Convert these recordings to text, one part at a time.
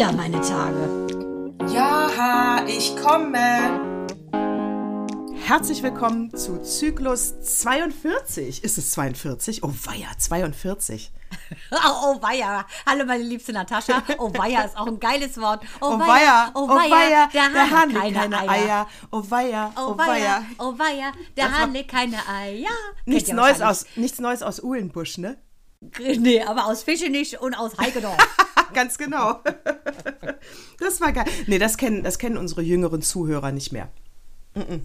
wieder meine Tage. Ja, ich komme. Herzlich willkommen zu Zyklus 42. Ist es 42? Oh weia, 42. Oh, oh weia. Hallo meine liebste Natascha. Oh weia ist auch ein geiles Wort. Oh weia, oh weia, der, der Hahn legt keine Eier. Oh weia, Oh oh weia, oh weia, der Hahn keine Eier. Nichts Neues, aus, nichts Neues aus Uhlenbusch, ne? Nee, aber aus Fischenich und aus Heigedorf. Ganz genau. Das war geil. Nee, das kennen, das kennen unsere jüngeren Zuhörer nicht mehr.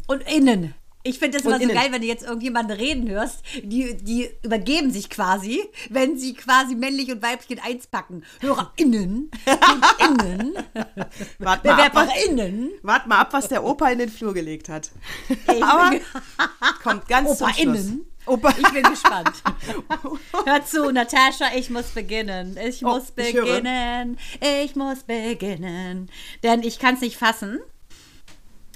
und innen. Ich finde das Und immer so innen. geil, wenn du jetzt irgendjemanden reden hörst, die, die übergeben sich quasi, wenn sie quasi männlich und weiblich in eins packen. HörerInnen und innen, Wart mal, ab, was, BewerberInnen. wart mal ab, was der Opa in den Flur gelegt hat. Ey, Aber kommt ganz zum Schluss. OpaInnen. Opa, Ich bin gespannt. Hör zu, Natascha, ich muss beginnen. Ich Oh, muss ich beginnen. Ich, muss beginnen. Denn ich kann es nicht fassen.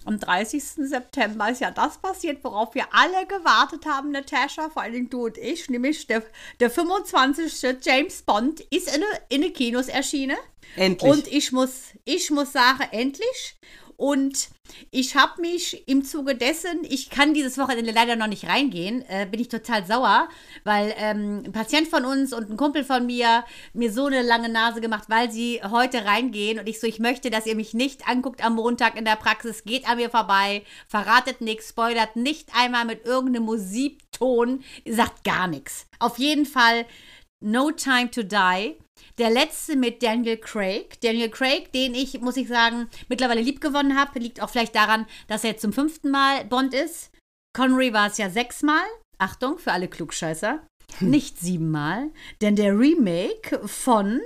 Am 30. September ist ja das passiert, worauf wir alle gewartet haben, Natascha, vor allen Dingen du und ich, nämlich der, der 25. James Bond ist in, in den Kinos erschienen. Endlich. Und ich muss, ich muss sagen, endlich. Und ich habe mich im Zuge dessen, ich kann dieses Wochenende leider noch nicht reingehen, äh, bin ich total sauer, weil ähm, ein Patient von uns und ein Kumpel von mir mir so eine lange Nase gemacht, weil sie heute reingehen und ich so, ich möchte, dass ihr mich nicht anguckt am Montag in der Praxis, geht an mir vorbei, verratet nichts, spoilert nicht einmal mit irgendeinem Musikton, sagt gar nichts. Auf jeden Fall No Time to Die. Der letzte mit Daniel Craig. Daniel Craig, den ich, muss ich sagen, mittlerweile lieb gewonnen habe, liegt auch vielleicht daran, dass er jetzt zum fünften Mal Bond ist. Connery war es ja sechsmal. Achtung für alle Klugscheißer. Nicht siebenmal. Denn der Remake von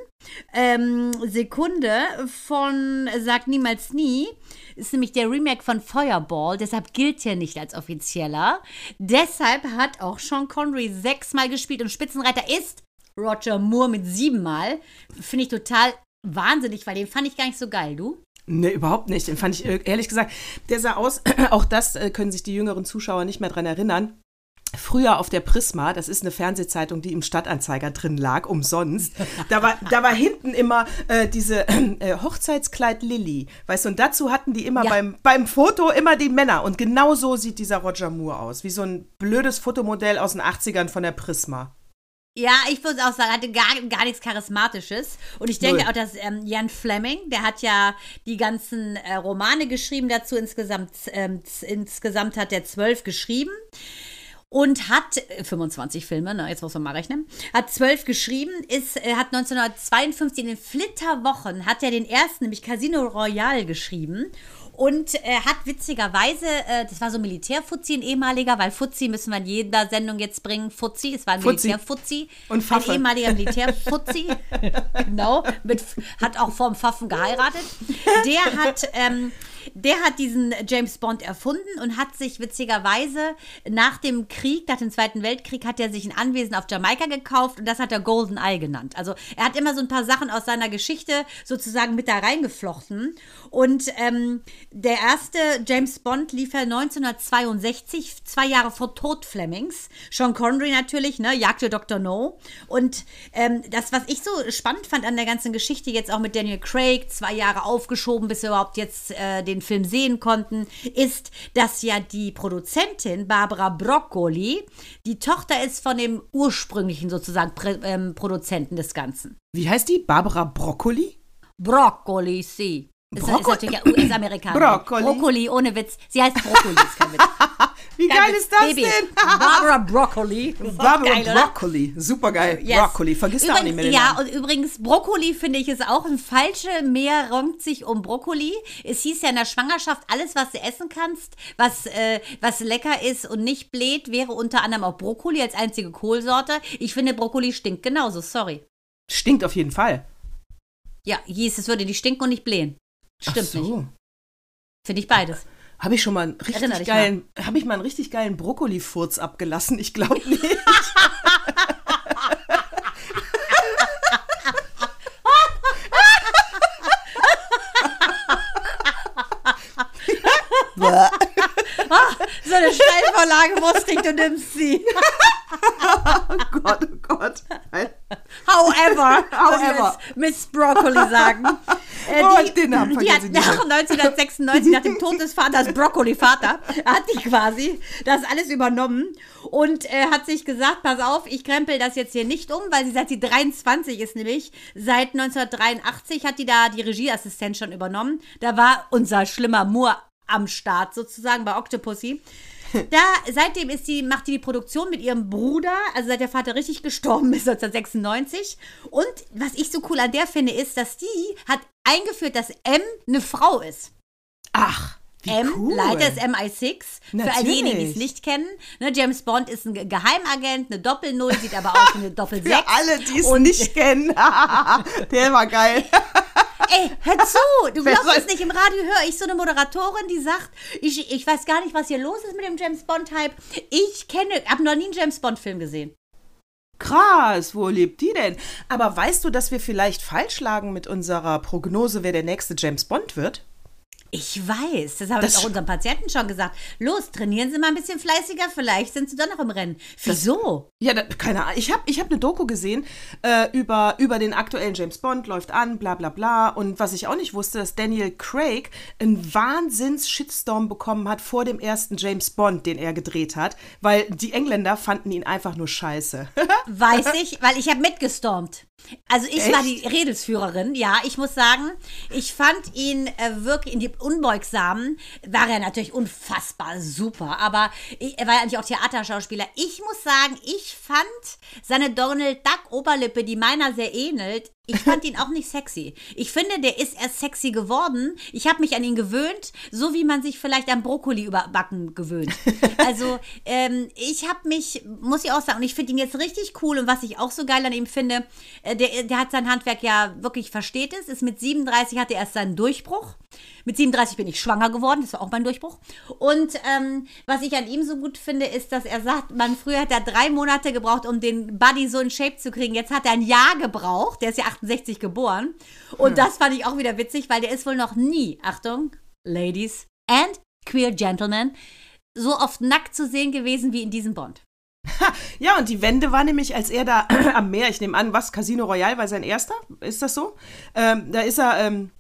ähm, Sekunde von Sag niemals nie ist nämlich der Remake von Fireball. Deshalb gilt er nicht als offizieller. Deshalb hat auch Sean Connery sechsmal gespielt und Spitzenreiter ist Roger Moore mit siebenmal. Finde ich total wahnsinnig, weil den fand ich gar nicht so geil, du? Nee, überhaupt nicht. Den fand ich äh, ehrlich gesagt, der sah aus, auch das äh, können sich die jüngeren Zuschauer nicht mehr dran erinnern. Früher auf der Prisma, das ist eine Fernsehzeitung, die im Stadtanzeiger drin lag, umsonst. Da war, da war hinten immer äh, diese äh, Hochzeitskleid Lilly. Weißt du, und dazu hatten die immer Ja. beim, beim Foto immer die Männer. Und genau so sieht dieser Roger Moore aus. Wie so ein blödes Fotomodell aus den 80ern von der Prisma. Ja, ich würde auch sagen, hatte gar, gar nichts Charismatisches. Und ich denke Null. auch, dass ähm, Jan Fleming, der hat ja die ganzen äh, Romane geschrieben dazu. Insgesamt, ähm, insgesamt hat er zwölf geschrieben. Und hat äh, 25 Filme, ne, jetzt muss man mal rechnen, hat zwölf geschrieben, ist, äh, hat 1952 in den Flitterwochen, hat er den ersten, nämlich Casino Royale geschrieben und äh, hat witzigerweise, äh, das war so Militärfuzzi, ein ehemaliger, weil Fuzzi müssen wir in jeder Sendung jetzt bringen, Fuzzi, es war ein Fuzzi. Militärfuzzi. Und Pfaffe. Ein ehemaliger Militärfuzzi, genau, mit, hat auch vorm Pfaffen geheiratet. Der hat, ähm, der hat diesen James Bond erfunden und hat sich witzigerweise nach dem Krieg, nach dem Zweiten Weltkrieg, hat er sich ein Anwesen auf Jamaika gekauft und das hat er Golden Eye genannt. Also er hat immer so ein paar Sachen aus seiner Geschichte sozusagen mit da reingeflochten. Und ähm, der erste James Bond lief ja 1962, zwei Jahre vor Tod Flemings. Sean Connery natürlich, ne, jagte Dr. No. Und ähm, das, was ich so spannend fand an der ganzen Geschichte, jetzt auch mit Daniel Craig, zwei Jahre aufgeschoben, bis wir überhaupt jetzt äh, den Film sehen konnten, ist, dass ja die Produzentin Barbara Broccoli die Tochter ist von dem ursprünglichen sozusagen Prä ähm, Produzenten des Ganzen. Wie heißt die? Barbara Broccoli? Broccoli, sie. Ist, ist Broccoli? natürlich ein US-Amerikaner. Broccoli. Broccoli, ohne Witz. Sie heißt Broccoli, ist kein Witz. Wie geil Witz. ist das Baby. denn? Barbara Broccoli. Barbara Geil? Broccoli. Super geil. Yes. Broccoli. Vergiss da auch nicht mehr den Ja, Namen. und übrigens, Brokkoli finde ich ist auch ein falsche Meer rankt sich um Brokkoli. Es hieß ja in der Schwangerschaft, alles, was du essen kannst, was, äh, was lecker ist und nicht bläht, wäre unter anderem auch Brokkoli als einzige Kohlsorte. Ich finde, Brokkoli stinkt genauso, sorry. Stinkt auf jeden Fall. Ja, hieß, es würde nicht stinken und nicht blähen. Stimmt Ach nicht. so. Finde ich beides. Habe ich schon mal einen richtig geilen, habe ich mal einen richtig geilen Brokkoli-Furz abgelassen? Ich glaube nicht. So eine Steilvorlage wusste du nimmst sie. oh Gott, oh Gott. However, However, Miss Broccoli sagen. Äh, Oh, den Namen die hat nach 1996, nach dem Tod des Vaters, Broccoli-Vater, hat die quasi das alles übernommen und äh, hat sich gesagt, pass auf, ich krempel das jetzt hier nicht um, weil sie seit sie 23 ist nämlich, seit 1983 hat die da die Regieassistenz schon übernommen. Da war unser schlimmer Moore am Start sozusagen bei Octopussy. Da, seitdem ist die, macht die die Produktion mit ihrem Bruder, also seit der Vater richtig gestorben ist, 1996. Und was ich so cool an der finde, ist, dass die hat eingeführt, dass M eine Frau ist. Ach, wie M, cool. Leiter ist MI6. Für all diejenigen, die es Natürlich. nicht kennen. Ne, James Bond ist ein Ge- Geheimagent, eine Doppel-Null, sieht aber aus wie eine Doppel-6. Für alle, die es nicht kennen. Der war geil. Ey, hör zu! Du glaubst es nicht, im Radio höre ich so eine Moderatorin, die sagt, ich, ich weiß gar nicht, was hier los ist mit dem James Bond-Hype. Ich kenne, habe noch nie einen James Bond-Film gesehen. Krass, wo lebt die denn? Aber weißt du, dass wir vielleicht falsch lagen mit unserer Prognose, wer der nächste James Bond wird? Ich weiß, das habe Das ich auch unseren Patienten schon gesagt. Los, trainieren Sie mal ein bisschen fleißiger, vielleicht sind Sie doch noch im Rennen. Wieso? Ja, da, keine Ahnung. Ich habe ich hab eine Doku gesehen äh, über, über den aktuellen James Bond, läuft an, bla bla bla. Und was ich auch nicht wusste, dass Daniel Craig einen Wahnsinns-Shitstorm bekommen hat vor dem ersten James Bond, den er gedreht hat, weil die Engländer fanden ihn einfach nur scheiße. Weiß ich, weil ich habe mitgestormt. Also ich war Echt? die Redelsführerin, ja. Ich muss sagen, ich fand ihn äh, wirklich in die Unbeugsamen, war er natürlich unfassbar super, aber ich, er war ja eigentlich auch Theaterschauspieler. Ich muss sagen, ich fand seine Donald Duck Oberlippe, die meiner sehr ähnelt, ich fand ihn auch nicht sexy. Ich finde, der ist erst sexy geworden. Ich habe mich an ihn gewöhnt, so wie man sich vielleicht an Brokkoli überbacken gewöhnt. Also ähm, ich habe mich, muss ich auch sagen, und ich finde ihn jetzt richtig cool und was ich auch so geil an ihm finde, äh, der, der hat sein Handwerk ja wirklich versteht es, ist mit 37 hatte er erst seinen Durchbruch. Mit 37 bin ich schwanger geworden, das war auch mein Durchbruch. Und ähm, was ich an ihm so gut finde, ist, dass er sagt, man früher hat er drei Monate gebraucht, um den Buddy so in Shape zu kriegen. Jetzt hat er ein Jahr gebraucht. Der ist ja 68 geboren. Und das fand ich auch wieder witzig, weil der ist wohl noch nie, Achtung, Ladies and Queer Gentlemen, so oft nackt zu sehen gewesen wie in diesem Bond. Ja, und die Wende war nämlich, als er da am Meer, ich nehme an, was, Casino Royale war sein erster? Ist das so? Ähm, da ist er ähm,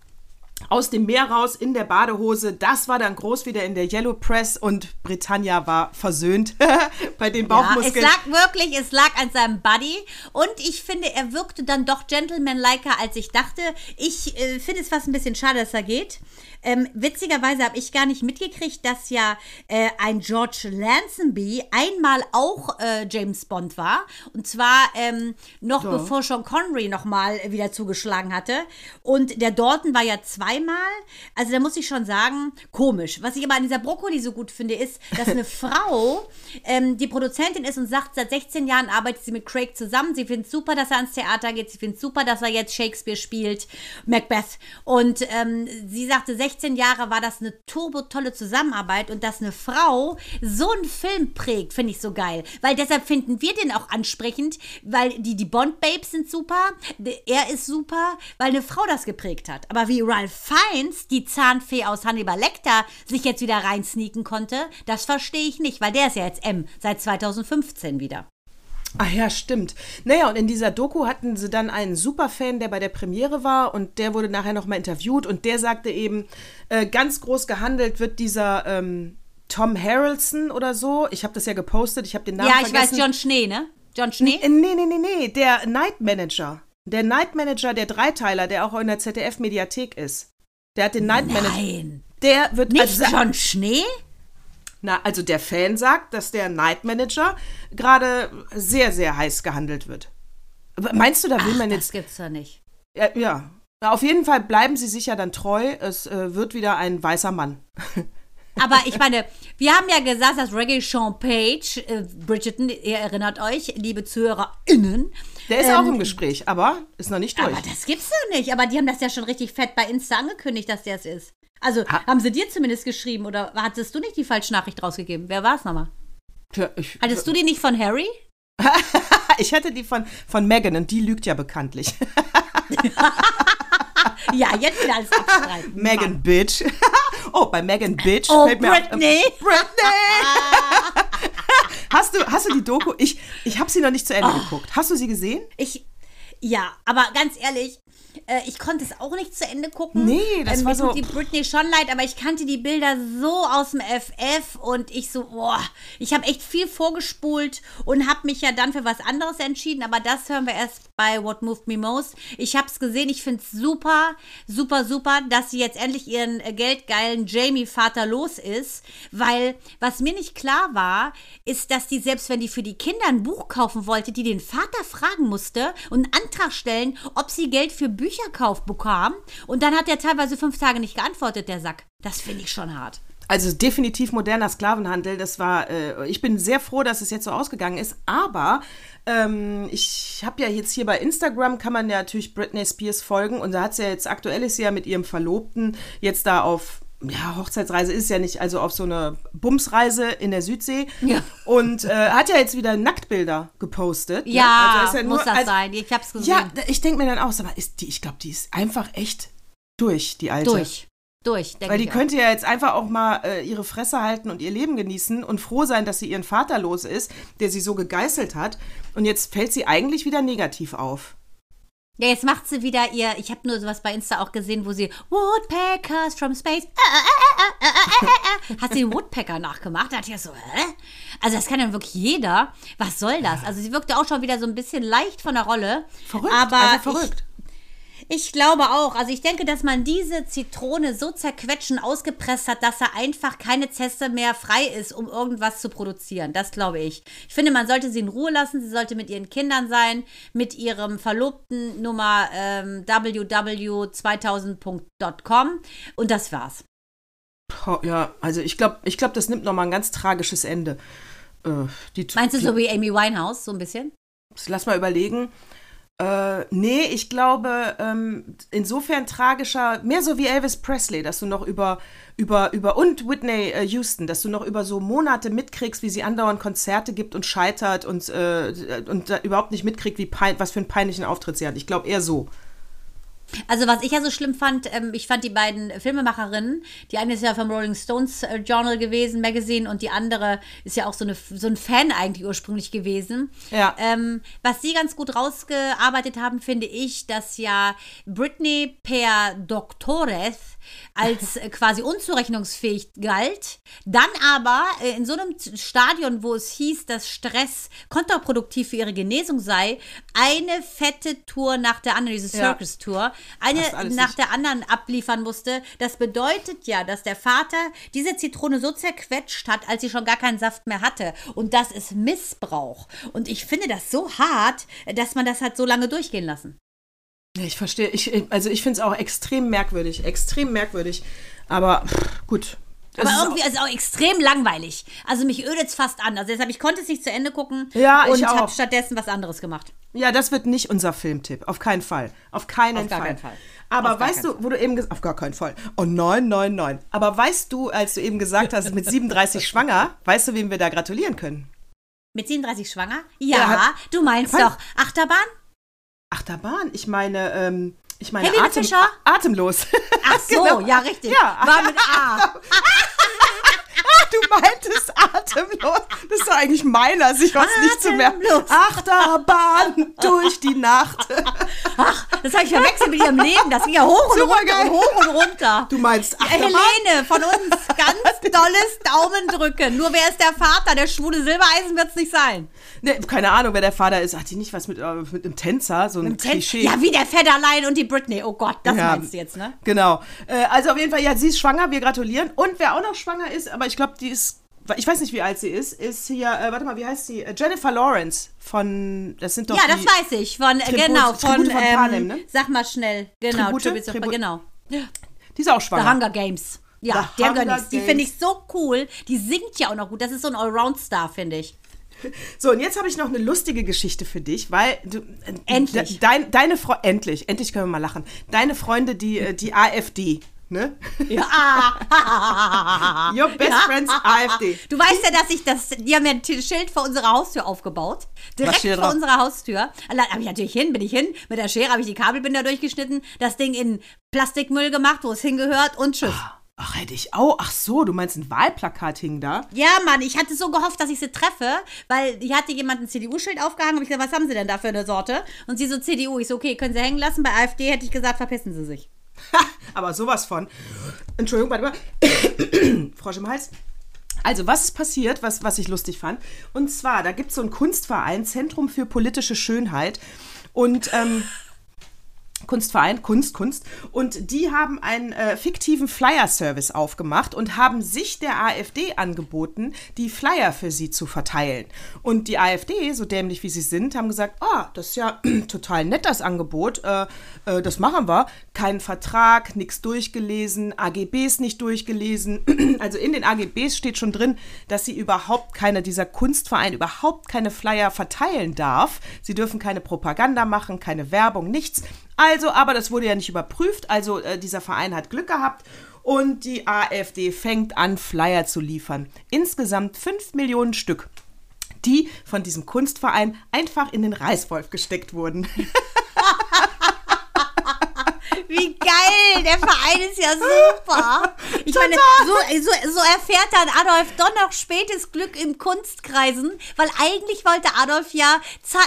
aus dem Meer raus in der Badehose. Das war dann groß wieder in der Yellow Press und Britannia war versöhnt bei den Ja, es Bauchmuskeln. lag wirklich, es lag an seinem Buddy und ich finde, er wirkte dann doch gentlemanliker, als ich dachte. Ich äh, finde es fast ein bisschen schade, dass er geht. Ähm, witzigerweise habe ich gar nicht mitgekriegt, dass ja äh, ein George Lansonby einmal auch äh, James Bond war. Und zwar ähm, noch bevor Sean Connery nochmal wieder zugeschlagen hatte. Und der Dalton war ja zweimal. Also da muss ich schon sagen, komisch. Was ich aber an dieser Brokkoli so gut finde, ist, dass eine Frau ähm, die Produzentin ist und sagt, seit 16 Jahren arbeitet sie mit Craig zusammen. Sie findet super, dass er ans Theater geht. Sie findet super, dass er jetzt Shakespeare spielt, Macbeth. Und ähm, sie sagte, 16 Jahre war das eine turbo tolle Zusammenarbeit und dass eine Frau so einen Film prägt, finde ich so geil. Weil deshalb finden wir den auch ansprechend, weil die, die Bond-Babes sind super, er ist super, weil eine Frau das geprägt hat. Aber wie Ralph Fiennes, die Zahnfee aus Hannibal Lecter, sich jetzt wieder reinsneaken konnte, das verstehe ich nicht, weil der ist ja jetzt M seit 2015 wieder. Ach ja, stimmt. Naja, und in dieser Doku hatten sie dann einen Superfan, der bei der Premiere war und der wurde nachher nochmal interviewt und der sagte eben, äh, ganz groß gehandelt wird dieser ähm, Tom Harrelson oder so. Ich habe das ja gepostet, ich habe den Namen ja, ich vergessen. weiß, John Schnee, ne? John Schnee? Äh, Nee, nee, nee, nee, der Night Manager. Der Night Manager, der Dreiteiler, der auch in der ZDF-Mediathek ist. Der hat den Night Manager. Nein. Der wird Nicht also, John Schnee? Na, also der Fan sagt, dass der Night Manager gerade sehr, sehr heiß gehandelt wird. Meinst du, da will Ach, man das jetzt. gibt's doch nicht. Ja, ja. Na, auf jeden Fall bleiben Sie sicher dann treu. Es äh, wird wieder ein weißer Mann. Aber ich meine, wir haben ja gesagt, dass Reggae Sean Page, äh, Bridgerton, ihr erinnert euch, liebe ZuhörerInnen. Der ist ähm, auch im Gespräch, aber ist noch nicht durch. Aber das gibt's doch nicht. Aber die haben das ja schon richtig fett bei Insta angekündigt, dass der es ist. Also, Ha- haben sie dir zumindest geschrieben oder hattest du nicht die falsche Nachricht rausgegeben? Wer war es nochmal? Tja, ich, Hattest du die nicht von Harry? ich hatte die von, von Megan und die lügt ja bekanntlich. Ja, jetzt wieder alles abstreiten. Megan Bitch. Oh, bei Megan Bitch Oh, fällt mir Britney. Auf, Britney! hast, du, hast du die Doku? Ich, ich habe sie noch nicht zu Ende Oh. geguckt. Hast du sie gesehen? Ich, Ja, aber ganz ehrlich, äh, ich konnte es auch nicht zu Ende gucken. Nee, das ähm, war so- tut die Britney schon leid, aber ich kannte die Bilder so aus dem FF und ich so, boah, ich habe echt viel vorgespult und habe mich ja dann für was anderes entschieden, aber das hören wir erst bei What Moved Me Most. Ich habe es gesehen, ich finde es super, super, super, dass sie jetzt endlich ihren geldgeilen Jamie-Vater los ist, weil was mir nicht klar war, ist, dass die, selbst wenn die für die Kinder ein Buch kaufen wollte, die den Vater fragen musste und einen Antrag stellen, ob sie Geld für Bücherkauf bekam. Und dann hat er teilweise fünf Tage nicht geantwortet, der Sack. Das finde ich schon hart. Also definitiv moderner Sklavenhandel. Das war, äh, ich bin sehr froh, dass es jetzt so ausgegangen ist. Aber ähm, ich habe ja jetzt hier bei Instagram kann man ja natürlich Britney Spears folgen und da hat sie ja jetzt aktuell ist sie ja mit ihrem Verlobten jetzt da auf ja, Hochzeitsreise ist ja nicht, also auf so eine Bumsreise in der Südsee. Ja. Und äh, hat ja jetzt wieder Nacktbilder gepostet. ne? Ja, Also ist muss nur- das also- sein. Ich habe es gesehen. Ja, ich denke mir dann auch, sag mal, ist die, ich glaube, die ist einfach echt durch, die alte. durch. Durch, denke Weil die ich auch. könnte ja jetzt einfach auch mal äh, ihre Fresse halten und ihr Leben genießen und froh sein, dass sie ihren Vater los ist, der sie so gegeißelt hat. Und jetzt fällt sie eigentlich wieder negativ auf. Ja, jetzt macht sie wieder ihr, ich habe nur sowas bei Insta auch gesehen, wo sie Woodpeckers from Space, äh, äh, äh, äh, äh, äh, hat sie den Woodpecker nachgemacht. Da dachte ich so, hä? Also das kann ja wirklich jeder. Was soll das? Also sie wirkte auch schon wieder so ein bisschen leicht von der Rolle. Verrückt, aber also verrückt. Ich, ich glaube auch. Also ich denke, dass man diese Zitrone so zerquetschen ausgepresst hat, dass er einfach keine Zeste mehr frei ist, um irgendwas zu produzieren. Das glaube ich. Ich finde, man sollte sie in Ruhe lassen. Sie sollte mit ihren Kindern sein, mit ihrem Verlobten Nummer ähm, www.2000.com und das war's. Ja, also ich glaube, ich glaub, das nimmt nochmal ein ganz tragisches Ende. Äh, die, Meinst du so wie Amy Winehouse, so ein bisschen? Lass mal überlegen. Äh, nee, ich glaube, ähm, insofern tragischer, mehr so wie Elvis Presley, dass du noch über, über, über, und Whitney äh, Houston, dass du noch über so Monate mitkriegst, wie sie andauernd Konzerte gibt und scheitert und, äh, und da überhaupt nicht mitkriegt, wie pein, was für einen peinlichen Auftritt sie hat. Ich glaube eher so. Also was ich ja so schlimm fand, ähm, ich fand die beiden Filmemacherinnen, die eine ist ja vom Rolling Stones äh, Journal gewesen, Magazine, und die andere ist ja auch so, eine, so ein Fan eigentlich ursprünglich gewesen. Ja. Ähm, was sie ganz gut rausgearbeitet haben, finde ich, dass ja Britney per Doctores als äh, quasi unzurechnungsfähig galt, dann aber äh, in so einem Stadion, wo es hieß, dass Stress kontraproduktiv für ihre Genesung sei, eine fette Tour nach der anderen, diese Ja. Circus-Tour, eine nach nicht. der anderen abliefern musste. Das bedeutet ja, dass der Vater diese Zitrone so zerquetscht hat, als sie schon gar keinen Saft mehr hatte. Und das ist Missbrauch. Und ich finde das so hart, dass man das hat so lange durchgehen lassen. Ja, ich verstehe. Ich, ich- also ich finde es auch extrem merkwürdig. Extrem merkwürdig. Aber pff, gut. Das Aber irgendwie ist es auch extrem langweilig. Also mich ödet es fast an. Also deshalb, ich konnte es nicht zu Ende gucken Ja, ich und habe stattdessen was anderes gemacht. Ja, das wird nicht unser Filmtipp. Auf keinen Fall. Auf keinen Auf gar Fall. keinen Fall. Aber Auf weißt du, wo du eben gesagt Auf gar keinen Fall. Oh nein, nein, nein. Aber weißt du, als du eben gesagt hast, mit 37 schwanger, weißt du, wem wir da gratulieren können? Mit 37 schwanger? Ja, Ja, du meinst doch Achterbahn? Achterbahn. Ich meine, ähm, ich meine Helene Atem, Fischer? atemlos. Ach so, Genau. ja, richtig. Ja. War mit A. du meintest atemlos. Das ist doch eigentlich meiner, sich was nicht zu merken. Achterbahn durch die Nacht. Ach, das habe ich verwechselt mit ihrem Leben. Das ging ja hoch und Super runter geil. und hoch und runter. Du meinst Achterbahn? Helene, von uns ganz dolles Daumen drücken. Nur wer ist der Vater? Der schwule Silbereisen wird es nicht sein. Ne, keine Ahnung, wer der Vater ist. Hat die nicht was mit, äh, mit einem Tänzer? So ein Ten- Klischee. Ja, wie der Federlein und die Britney. Oh Gott, das Ja. meinst du jetzt, ne? Genau. Äh, also auf jeden Fall, ja, sie ist schwanger, wir gratulieren. Und wer auch noch schwanger ist, aber ich glaube, die ist, ich weiß nicht, wie alt sie ist, ist hier, äh, warte mal, wie heißt sie? Äh, Jennifer Lawrence von, das sind doch Ja, das weiß ich. Von, äh, Tribut- genau, von, Tribute von ähm, Panem, ne? sag mal schnell. Genau, Tribute? Tribute, Tribute. genau. die ist auch The schwanger. Hunger Games. Ja, The der Hunger gönn. Die finde ich so cool. Die singt ja auch noch gut. Das ist so ein Allround-Star, finde ich. So, und jetzt habe ich noch eine lustige Geschichte für dich, weil du. äh, Endlich. de- Dein, deine Frau, endlich, endlich können wir mal lachen. Deine Freunde, die, die AfD, ne? Ja. Your best Ja. friends AfD. Du weißt ja, dass ich das, die haben ja ein Schild vor unserer Haustür aufgebaut. Direkt vor drauf? unserer Haustür. Da habe ich natürlich hin, bin ich hin. Mit der Schere habe ich die Kabelbinder durchgeschnitten, das Ding in Plastikmüll gemacht, wo es hingehört und tschüss. Ach, hätte ich auch. Ach so, du meinst ein Wahlplakat hing da? Ja, Mann, ich hatte so gehofft, dass ich sie treffe, weil hier hatte jemand ein CDU-Schild aufgehangen und ich gesagt, was haben sie denn da für eine Sorte? Und sie so CDU. Ich so, okay, können sie hängen lassen. Bei AfD hätte ich gesagt, verpissen sie sich. Aber sowas von. Entschuldigung, warte mal. Frosch im Hals. Also, was ist passiert, was, was ich lustig fand? Und zwar, da gibt es so einen Kunstverein, Zentrum für politische Schönheit. Und ähm, Kunstverein, Kunst, Kunst. Und die haben einen äh, fiktiven Flyer-Service aufgemacht und haben sich der AfD angeboten, die Flyer für sie zu verteilen. Und die AfD, so dämlich wie sie sind, haben gesagt, ah, das ist ja total nett, das Angebot. Äh, äh, das machen wir. Kein Vertrag, nichts durchgelesen, AGBs nicht durchgelesen. also in den AGBs steht schon drin, dass sie überhaupt keine, dieser Kunstverein überhaupt keine Flyer verteilen darf. Sie dürfen keine Propaganda machen, keine Werbung, nichts. Also, aber das wurde ja nicht überprüft. Also äh, dieser Verein hat Glück gehabt und die AfD fängt an, Flyer zu liefern. Insgesamt 5 Millionen Stück, die von diesem Kunstverein einfach in den Reißwolf gesteckt wurden. Wie geil! Der Verein ist ja super. Ich meine, so, so, so erfährt dann Adolf doch noch spätes Glück im Kunstkreisen, weil eigentlich wollte Adolf ja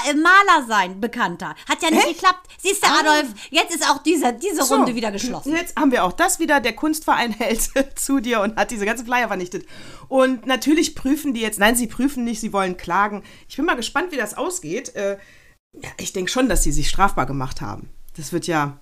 äh, Maler sein, bekannter. Hat ja nicht Echt? geklappt. Siehst du, Ah. Adolf, jetzt ist auch diese, diese So, Runde wieder geschlossen. Jetzt haben wir auch das wieder. Der Kunstverein hält zu dir und hat diese ganzen Flyer vernichtet. Und natürlich prüfen die jetzt, nein, sie prüfen nicht, sie wollen klagen. Ich bin mal gespannt, wie das ausgeht. Äh, ich denke schon, dass sie sich strafbar gemacht haben. Das wird ja.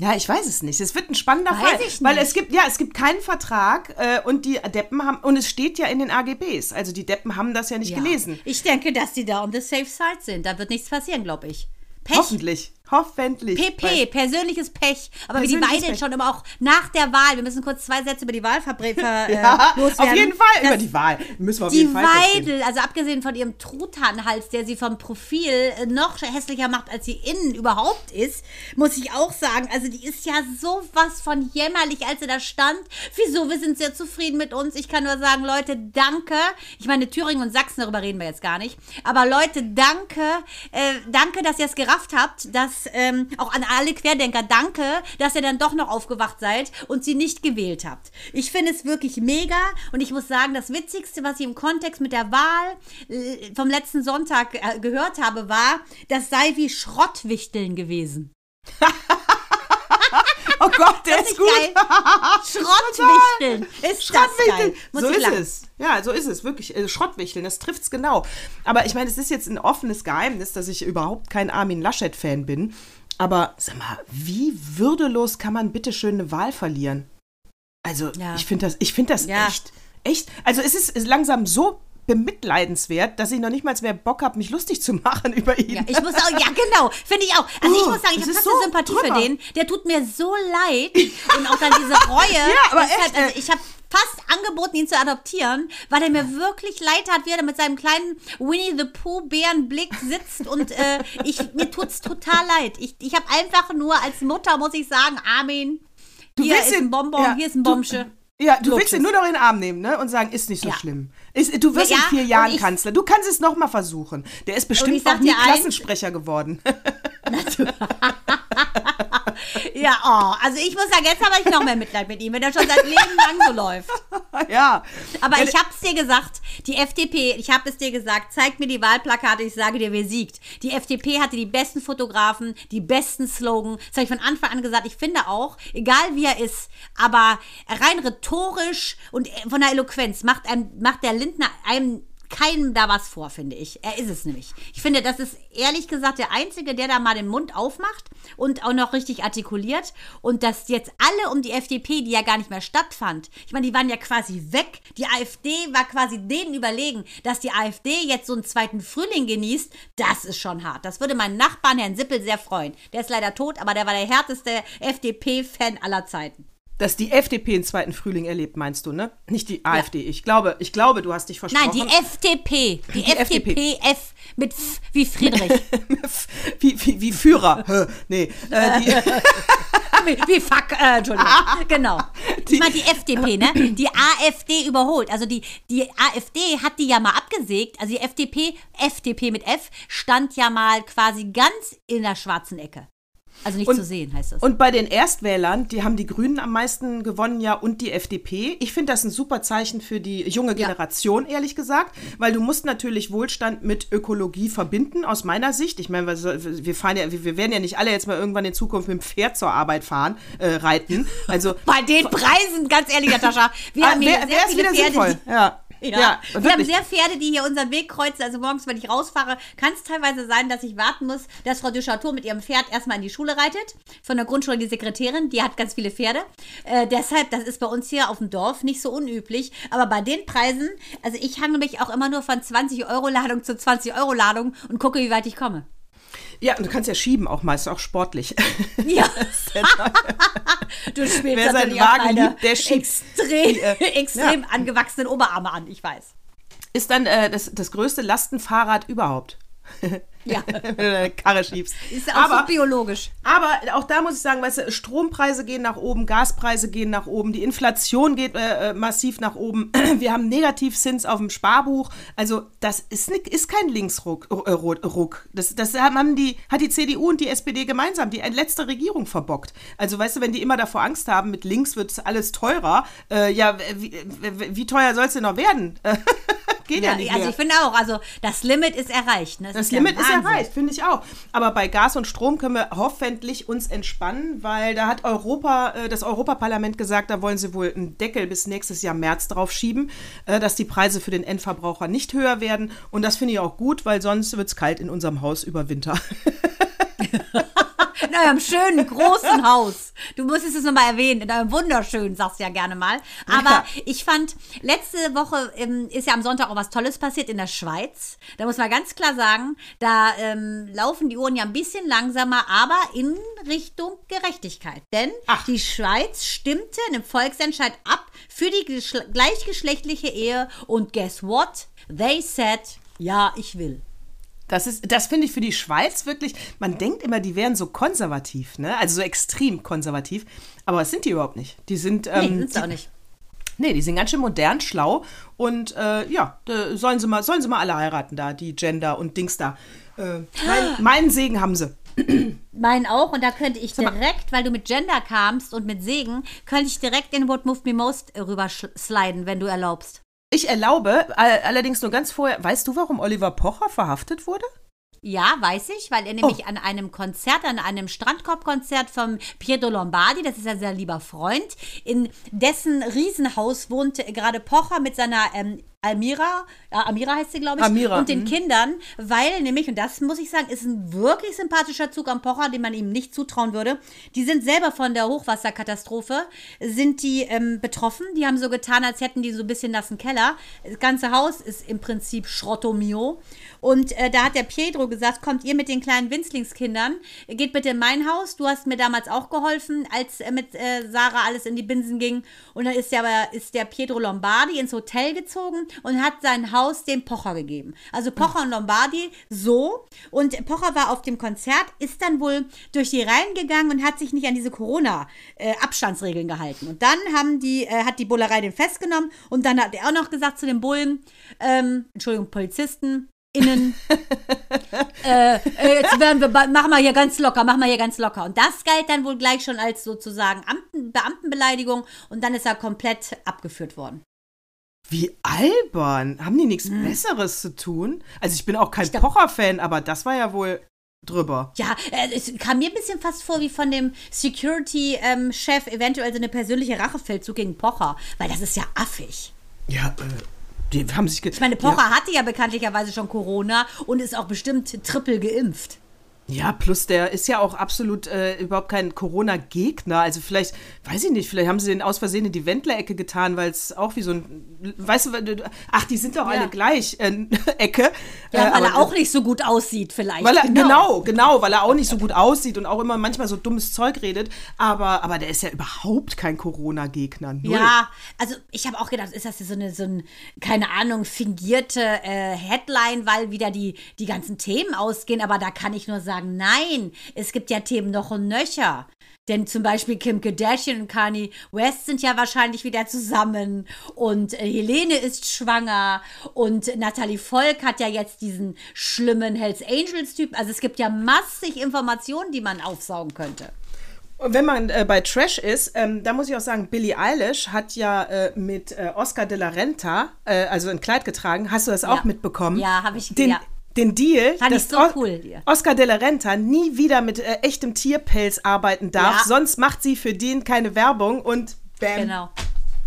Ja, ich weiß es nicht. Es wird ein spannender Weiß Fall. ich Weil es gibt, ja, es gibt keinen Vertrag äh, und die Deppen haben, und es steht ja in den AGBs. Also die Deppen haben das ja nicht Ja. gelesen. Ich denke, dass die da on the safe side sind. Da wird nichts passieren, glaube ich. Pech. Hoffentlich. Hoffentlich. PP, persönliches Pech. Aber wie die Persönliches beiden Pech. schon immer auch nach der Wahl, wir müssen kurz zwei Sätze über die Wahl ver ver Ja, äh, loswerden. auf jeden Fall über die Wahl. Müssen wir auf Die jeden Fall trotzdem. Weidel, also abgesehen von ihrem Truthahnhals, der sie vom Profil äh, noch hässlicher macht, als sie innen überhaupt ist, muss ich auch sagen, also die ist ja sowas von jämmerlich, als sie da stand. Wieso? Wir sind sehr zufrieden mit uns. Ich kann nur sagen, Leute, danke. Ich meine, Thüringen und Sachsen, darüber reden wir jetzt gar nicht. Aber Leute, danke. Äh, danke, dass ihr es gerafft habt, dass ähm, auch an alle Querdenker, danke, dass ihr dann doch noch aufgewacht seid und sie nicht gewählt habt. Ich finde es wirklich mega und ich muss sagen, das Witzigste, was ich im Kontext mit der Wahl äh, vom letzten Sonntag äh, gehört habe, war, das sei wie Schrottwichteln gewesen. Oh Gott, der Das ist ist gut. geil. Schrottwichteln. Ist das geil. Muss so ist es. Ja, so ist es. Wirklich. Äh, Schrottwichteln, das trifft's genau. Aber ich meine, es ist jetzt ein offenes Geheimnis, dass ich überhaupt kein Armin Laschet-Fan bin. Aber sag mal, wie würdelos kann man bitte schön eine Wahl verlieren? Also, Ja. ich finde das, ich find das Ja. echt, echt. Also, es ist langsam so bemitleidenswert, dass ich noch nicht mal mehr Bock habe, mich lustig zu machen über ihn. Ja, ich muss auch, ja, genau, finde ich auch. Also ich Oh, muss sagen, ich habe fast so eine Sympathie drüber. für den. Der tut mir so leid. Und auch dann diese Reue. Ja, aber ist echt, halt, also ich habe fast angeboten, ihn zu adoptieren, weil er mir wirklich leid hat, wie er da mit seinem kleinen Winnie the Pooh Bärenblick sitzt und äh, ich, mir tut's total leid. Ich, ich habe einfach nur als Mutter, muss ich sagen, Armin, hier ist ein Bonbon, ja, hier ist ein du- Bombsche. Ja, du willst Lutsches. ihn nur noch in den Arm nehmen, ne? Und sagen, ist nicht so Ja. schlimm. Ist, du wirst Ja, in vier Jahren ich- Kanzler. Du kannst es noch mal versuchen. Der ist bestimmt noch nie Klassensprecher geworden. Ja, oh, also ich muss sagen, jetzt habe ich noch mehr Mitleid mit ihm, wenn er schon sein Leben lang so läuft. ja. Aber ich hab's dir gesagt, die FDP, ich habe es dir gesagt, zeig mir die Wahlplakate, ich sage dir, wer siegt. Die FDP hatte die besten Fotografen, die besten Slogan. Das habe ich von Anfang an gesagt. Ich finde auch, egal wie er ist, aber rein rhetorisch und von der Eloquenz macht, einem, macht der Lindner einem keinem da was vor, finde ich. Er ist es nämlich. Ich finde, das ist ehrlich gesagt der Einzige, der da mal den Mund aufmacht und auch noch richtig artikuliert. Und dass jetzt alle um die FDP, die ja gar nicht mehr stattfand, ich meine, die waren ja quasi weg. Die AfD war quasi denen überlegen, dass die AfD jetzt so einen zweiten Frühling genießt, das ist schon hart. Das würde meinen Nachbarn, Herrn Sippel, sehr freuen. Der ist leider tot, aber der war der härteste FDP-Fan aller Zeiten. Dass die FDP einen zweiten Frühling erlebt, meinst du, ne? Nicht die AfD. Ich glaube, ich glaube, du hast dich versprochen. Nein, die FDP. Die, Die FDP. FDP, F mit F wie Friedrich. wie, wie, wie Führer. Nee. Äh, die, wie, wie fuck, äh, Entschuldigung. Genau. Ich meine, die FDP, ne? Die AfD überholt. Also die, die AfD hat die ja mal abgesägt. Also die FDP, FDP mit F, stand ja mal quasi ganz in der schwarzen Ecke. Also nicht Und- zu sehen, heißt das. Und bei den Erstwählern, die haben die Grünen am meisten gewonnen, ja, und die FDP. Ich finde das ein super Zeichen für die junge Ja. Generation, ehrlich gesagt, weil du musst natürlich Wohlstand mit Ökologie verbinden, aus meiner Sicht. Ich meine, wir wir fahren ja, wir werden ja nicht alle jetzt mal irgendwann in Zukunft mit dem Pferd zur Arbeit fahren, äh, reiten. Also Bei den Preisen, ganz ehrlich, Natascha, wir Ah, haben hier wer- sehr wer ist viele wieder Pferde, sinnvoll? die, Ja. Ja, Ja, wir haben sehr Pferde, die hier unseren Weg kreuzen. Also morgens, wenn ich rausfahre, kann es teilweise sein, dass ich warten muss, dass Frau Duchateau mit ihrem Pferd erstmal in die Schule reitet. Von der Grundschule die Sekretärin, die hat ganz viele Pferde. Äh, deshalb, das ist bei uns hier auf dem Dorf nicht so unüblich. Aber bei den Preisen, also ich hange mich auch immer nur von 20 Euro Ladung zu 20 Euro Ladung und gucke, wie weit ich komme. Ja, und du kannst ja schieben auch meist, auch sportlich. Ja. du spielst Wer seinen Wagen liebt, der schiebt. extrem, äh, extrem angewachsenen Oberarme an, ich weiß. Ist dann äh, das, das größte Lastenfahrrad überhaupt. Ja. Wenn du deine Karre schiebst. Ist auch Aber so biologisch. Aber auch da muss ich sagen, weißt du, Strompreise gehen nach oben, Gaspreise gehen nach oben, die Inflation geht äh, äh, massiv nach oben. Wir haben Negativzins auf dem Sparbuch. Also das ist, ni- ist kein Linksruck. Äh, Ruck. Das, das haben die, hat die CDU und die SPD gemeinsam, die letzte Regierung verbockt. Also weißt du, wenn die immer davor Angst haben, mit links wird alles teurer, äh, ja, wie, wie, teuer soll es denn noch werden? Geht ja, Ja, nicht also mehr. ich finde auch, also das Limit ist erreicht. ne? Das ist ja Limit ist Wahnsinn. Erreicht, finde ich auch. Aber bei Gas und Strom können wir hoffentlich uns entspannen, weil da hat Europa, äh, das Europaparlament gesagt, da wollen sie wohl einen Deckel bis nächstes Jahr März drauf schieben, äh, dass die Preise für den Endverbraucher nicht höher werden. Und das finde ich auch gut, weil sonst wird es kalt in unserem Haus über Winter. In eurem schönen, großen Haus. Du musstest es nochmal erwähnen. In eurem wunderschönen, sagst du ja gerne mal. Aber Ja. ich fand, letzte Woche ähm, ist ja am Sonntag auch was Tolles passiert in der Schweiz. Da muss man ganz klar sagen, da ähm, laufen die Uhren ja ein bisschen langsamer, aber in Richtung Gerechtigkeit. Denn Ach. die Schweiz stimmte in einem Volksentscheid ab für die geschle- gleichgeschlechtliche Ehe. Und guess what? They said, ja, ich will. Das ist, das finde ich für die Schweiz wirklich, man denkt immer, die wären so konservativ, ne? Also so extrem konservativ. Aber das sind die überhaupt nicht. Die sind, Nee, ähm, sind's die, auch nicht. Nee, die sind ganz schön modern, schlau und äh, ja, sollen sie mal, sollen sie mal alle heiraten da, die Gender und Dings da. Äh, mein, meinen Segen haben sie. Meinen auch, und da könnte ich direkt, weil du mit Gender kamst und mit Segen, könnte ich direkt in What Moved Me Most rüber sch- sliden, wenn du erlaubst. Ich erlaube, all, allerdings nur ganz vorher, weißt du, warum Oliver Pocher verhaftet wurde? Ja, weiß ich, weil er nämlich an einem Konzert, an einem Strandkorbkonzert vom Pietro Lombardi, das ist ein sehr lieber Freund, in dessen Riesenhaus wohnte gerade Pocher mit seiner ähm, Almira, ja, Amira heißt sie, glaube ich, Amira, und den mhm. Kindern, weil nämlich, und das muss ich sagen, ist ein wirklich sympathischer Zug am Pocher, den man ihm nicht zutrauen würde. Die sind selber von der Hochwasserkatastrophe, sind die ähm, betroffen. Die haben so getan, als hätten die so ein bisschen nassen Keller. Das ganze Haus ist im Prinzip Schrottomio. Und äh, da hat der Pietro gesagt, kommt ihr mit den kleinen Winzlingskindern, geht bitte in mein Haus. Du hast mir damals auch geholfen, als äh, mit äh, Sarah alles in die Binsen ging. Und dann ist der, aber- ist der Pietro Lombardi ins Hotel gezogen und hat sein Haus dem Pocher gegeben. Also Pocher und Lombardi so. Und Pocher war auf dem Konzert, ist dann wohl durch die Reihen gegangen und hat sich nicht an diese Corona-Abstandsregeln gehalten. Und dann haben die, äh, hat die Bullerei den festgenommen und dann hat er auch noch gesagt zu den Bullen, ähm, Entschuldigung, Polizisten, innen, äh, äh, jetzt werden wir, machen wir hier ganz locker, machen wir hier ganz locker. Und das galt dann wohl gleich schon als sozusagen Amten, Beamtenbeleidigung und dann ist er komplett abgeführt worden. Wie albern. Haben die nichts Besseres zu tun? Also ich bin auch kein Pocher-Fan, aber das war ja wohl drüber. Ja, äh, es kam mir ein bisschen fast vor wie von dem Security-Chef eventuell so eine persönliche Rachefeldzug gegen Pocher, weil das ist ja affig. Ja, äh, die haben sich... Ich meine, Pocher hatte ja bekanntlicherweise schon Corona und ist auch bestimmt triple geimpft. Ja, plus der ist ja auch absolut äh, überhaupt kein Corona-Gegner. Also vielleicht, weiß ich nicht, vielleicht haben sie den aus Versehen in die Wendler-Ecke getan, weil es auch wie so ein, weißt du, ach, die sind doch Ja. alle gleich, äh, Ecke. Ja, Äh, weil er auch nicht so gut aussieht vielleicht. Weil er, genau. genau, weil er auch nicht so gut aussieht und auch immer manchmal so dummes Zeug redet. Aber, aber der ist ja überhaupt kein Corona-Gegner. Ja, also ich habe auch gedacht, ist das so eine, so ein, keine Ahnung, fingierte äh, Headline, weil wieder die, die ganzen Themen ausgehen. Aber da kann ich nur sagen, sagen, nein, es gibt ja Themen noch und nöcher. Denn zum Beispiel Kim Kardashian und Kanye West sind ja wahrscheinlich wieder zusammen und äh, Helene ist schwanger und Natalie Volk hat ja jetzt diesen schlimmen Hells Angels Typ. Also es gibt ja massig Informationen, die man aufsaugen könnte. Und wenn man äh, bei Trash ist, ähm, da muss ich auch sagen, Billie Eilish hat ja äh, mit äh, Oscar de la Renta, äh, also ein Kleid getragen. Hast du das auch mitbekommen? Ja, habe ich den, ja. Den Deal, dass so cool. Oscar de la Renta nie wieder mit äh, echtem Tierpelz arbeiten darf, Ja. sonst macht sie für den keine Werbung und bam. Genau.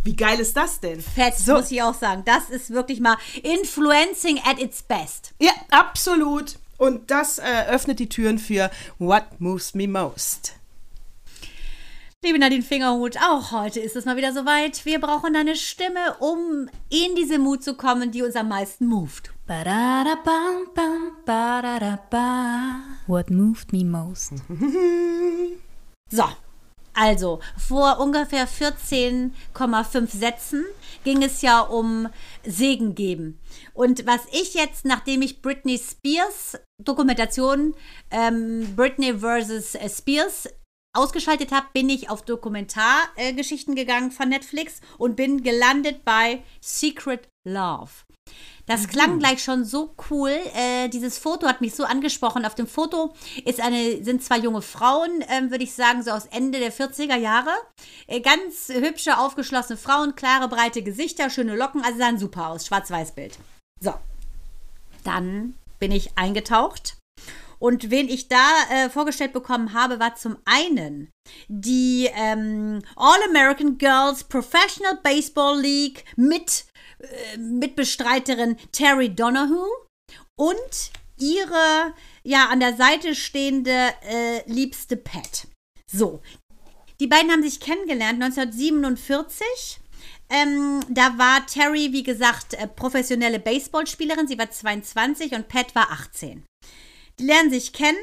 Wie geil ist das denn? Fett, So. muss ich auch sagen. Das ist wirklich mal influencing at its best. Ja, absolut. Und das äh, öffnet die Türen für What Moves Me Most. Liebe Nadine Fingerhut, auch heute ist es mal wieder soweit. Wir brauchen deine Stimme, um in diese Mut zu kommen, die uns am meisten moved. What moved me most? So, also vor ungefähr 14,5 Sätzen ging es ja um Segen geben. Und was ich jetzt, nachdem ich Britney Spears Dokumentation ähm, Britney versus äh, Spears ausgeschaltet habe, bin ich auf Dokumentargeschichten äh, gegangen von Netflix und bin gelandet bei Secret Love. Das klang gleich schon so cool. Äh, dieses Foto hat mich so angesprochen. Auf dem Foto ist eine, sind zwei junge Frauen, ähm, würde ich sagen, so aus Ende der 40er Jahre. Äh, ganz hübsche, aufgeschlossene Frauen, klare, breite Gesichter, schöne Locken, also sahen super aus. Schwarz-Weiß-Bild. So. Dann bin ich eingetaucht. Und wen ich da äh, vorgestellt bekommen habe, war zum einen die ähm, All-American Girls Professional Baseball League mit äh, Mitbestreiterin Terry Donahue und ihre ja an der Seite stehende äh, liebste Pat. So, die beiden haben sich kennengelernt 1947. Ähm, da war Terry, wie gesagt, äh, professionelle Baseballspielerin. Sie war 22 und Pat war 18. Die lernen sich kennen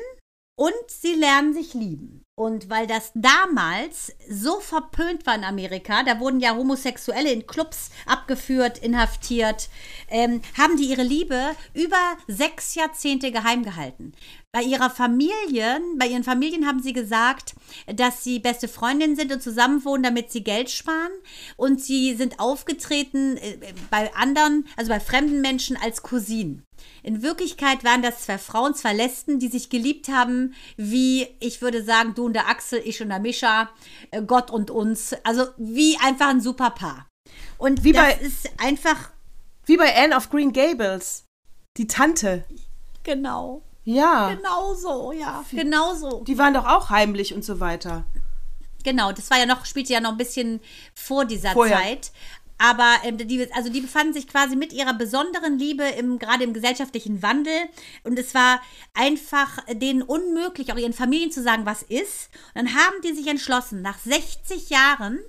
und sie lernen sich lieben. Und weil das damals so verpönt war in Amerika, da wurden ja Homosexuelle in Clubs abgeführt, inhaftiert, ähm, haben die ihre Liebe über sechs Jahrzehnte geheim gehalten. Bei ihrer Familien, bei ihren Familien haben sie gesagt, dass sie beste Freundinnen sind und zusammenwohnen, damit sie Geld sparen. Und sie sind aufgetreten äh, bei anderen, also bei fremden Menschen als Cousinen. In Wirklichkeit waren das zwei Frauen, zwei Lesben, die sich geliebt haben, wie ich würde sagen, du und der Axel, ich und der Mischa, äh, Gott und uns. Also wie einfach ein super Paar. Und Wie das bei- ist einfach Wie bei Anne of Green Gables. Die Tante. genau, Ja. genau so, ja, genau so. Die waren doch auch heimlich und so weiter. Genau, das war ja noch, spielte ja noch ein bisschen vor dieser Vorher. Zeit. Aber ähm, die, also die befanden sich quasi mit ihrer besonderen Liebe im, gerade im gesellschaftlichen Wandel. Und es war einfach denen unmöglich, auch ihren Familien zu sagen, was ist. Und dann haben die sich entschlossen, nach 60 Jahren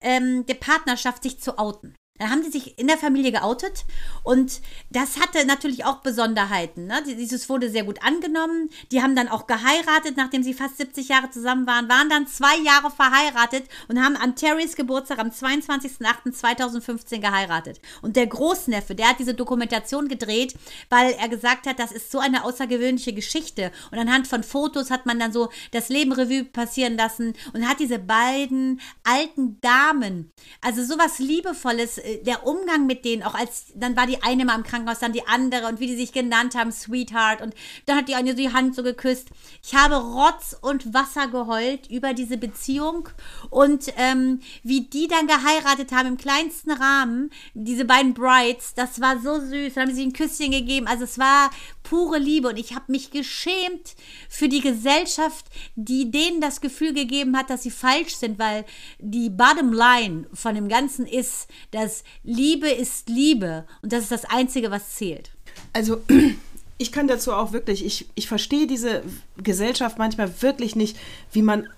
ähm, der Partnerschaft sich zu outen. Dann haben die sich in der Familie geoutet und das hatte natürlich auch Besonderheiten. Ne? Dieses wurde sehr gut angenommen. Die haben dann auch geheiratet, nachdem sie fast 70 Jahre zusammen waren, waren dann zwei Jahre verheiratet und haben an Terrys Geburtstag am 22.08.2015 geheiratet. Und der Großneffe, der hat diese Dokumentation gedreht, weil er gesagt hat, das ist so eine außergewöhnliche Geschichte. Und anhand von Fotos hat man dann so das Leben Revue passieren lassen und hat diese beiden alten Damen, also sowas Liebevolles, der Umgang mit denen, auch als, dann war die eine mal im Krankenhaus, dann die andere und wie die sich genannt haben, Sweetheart und dann hat die eine die Hand so geküsst. Ich habe Rotz und Wasser geheult über diese Beziehung und ähm, wie die dann geheiratet haben im kleinsten Rahmen, diese beiden Brides, das war so süß, dann haben sie ein Küsschen gegeben, also es war pure Liebe und ich habe mich geschämt für die Gesellschaft, die denen das Gefühl gegeben hat, dass sie falsch sind, weil die Bottom Line von dem Ganzen ist, dass Liebe ist Liebe und das ist das Einzige, was zählt. Also, ich kann dazu auch wirklich, ich, ich verstehe diese Gesellschaft manchmal wirklich nicht, wie man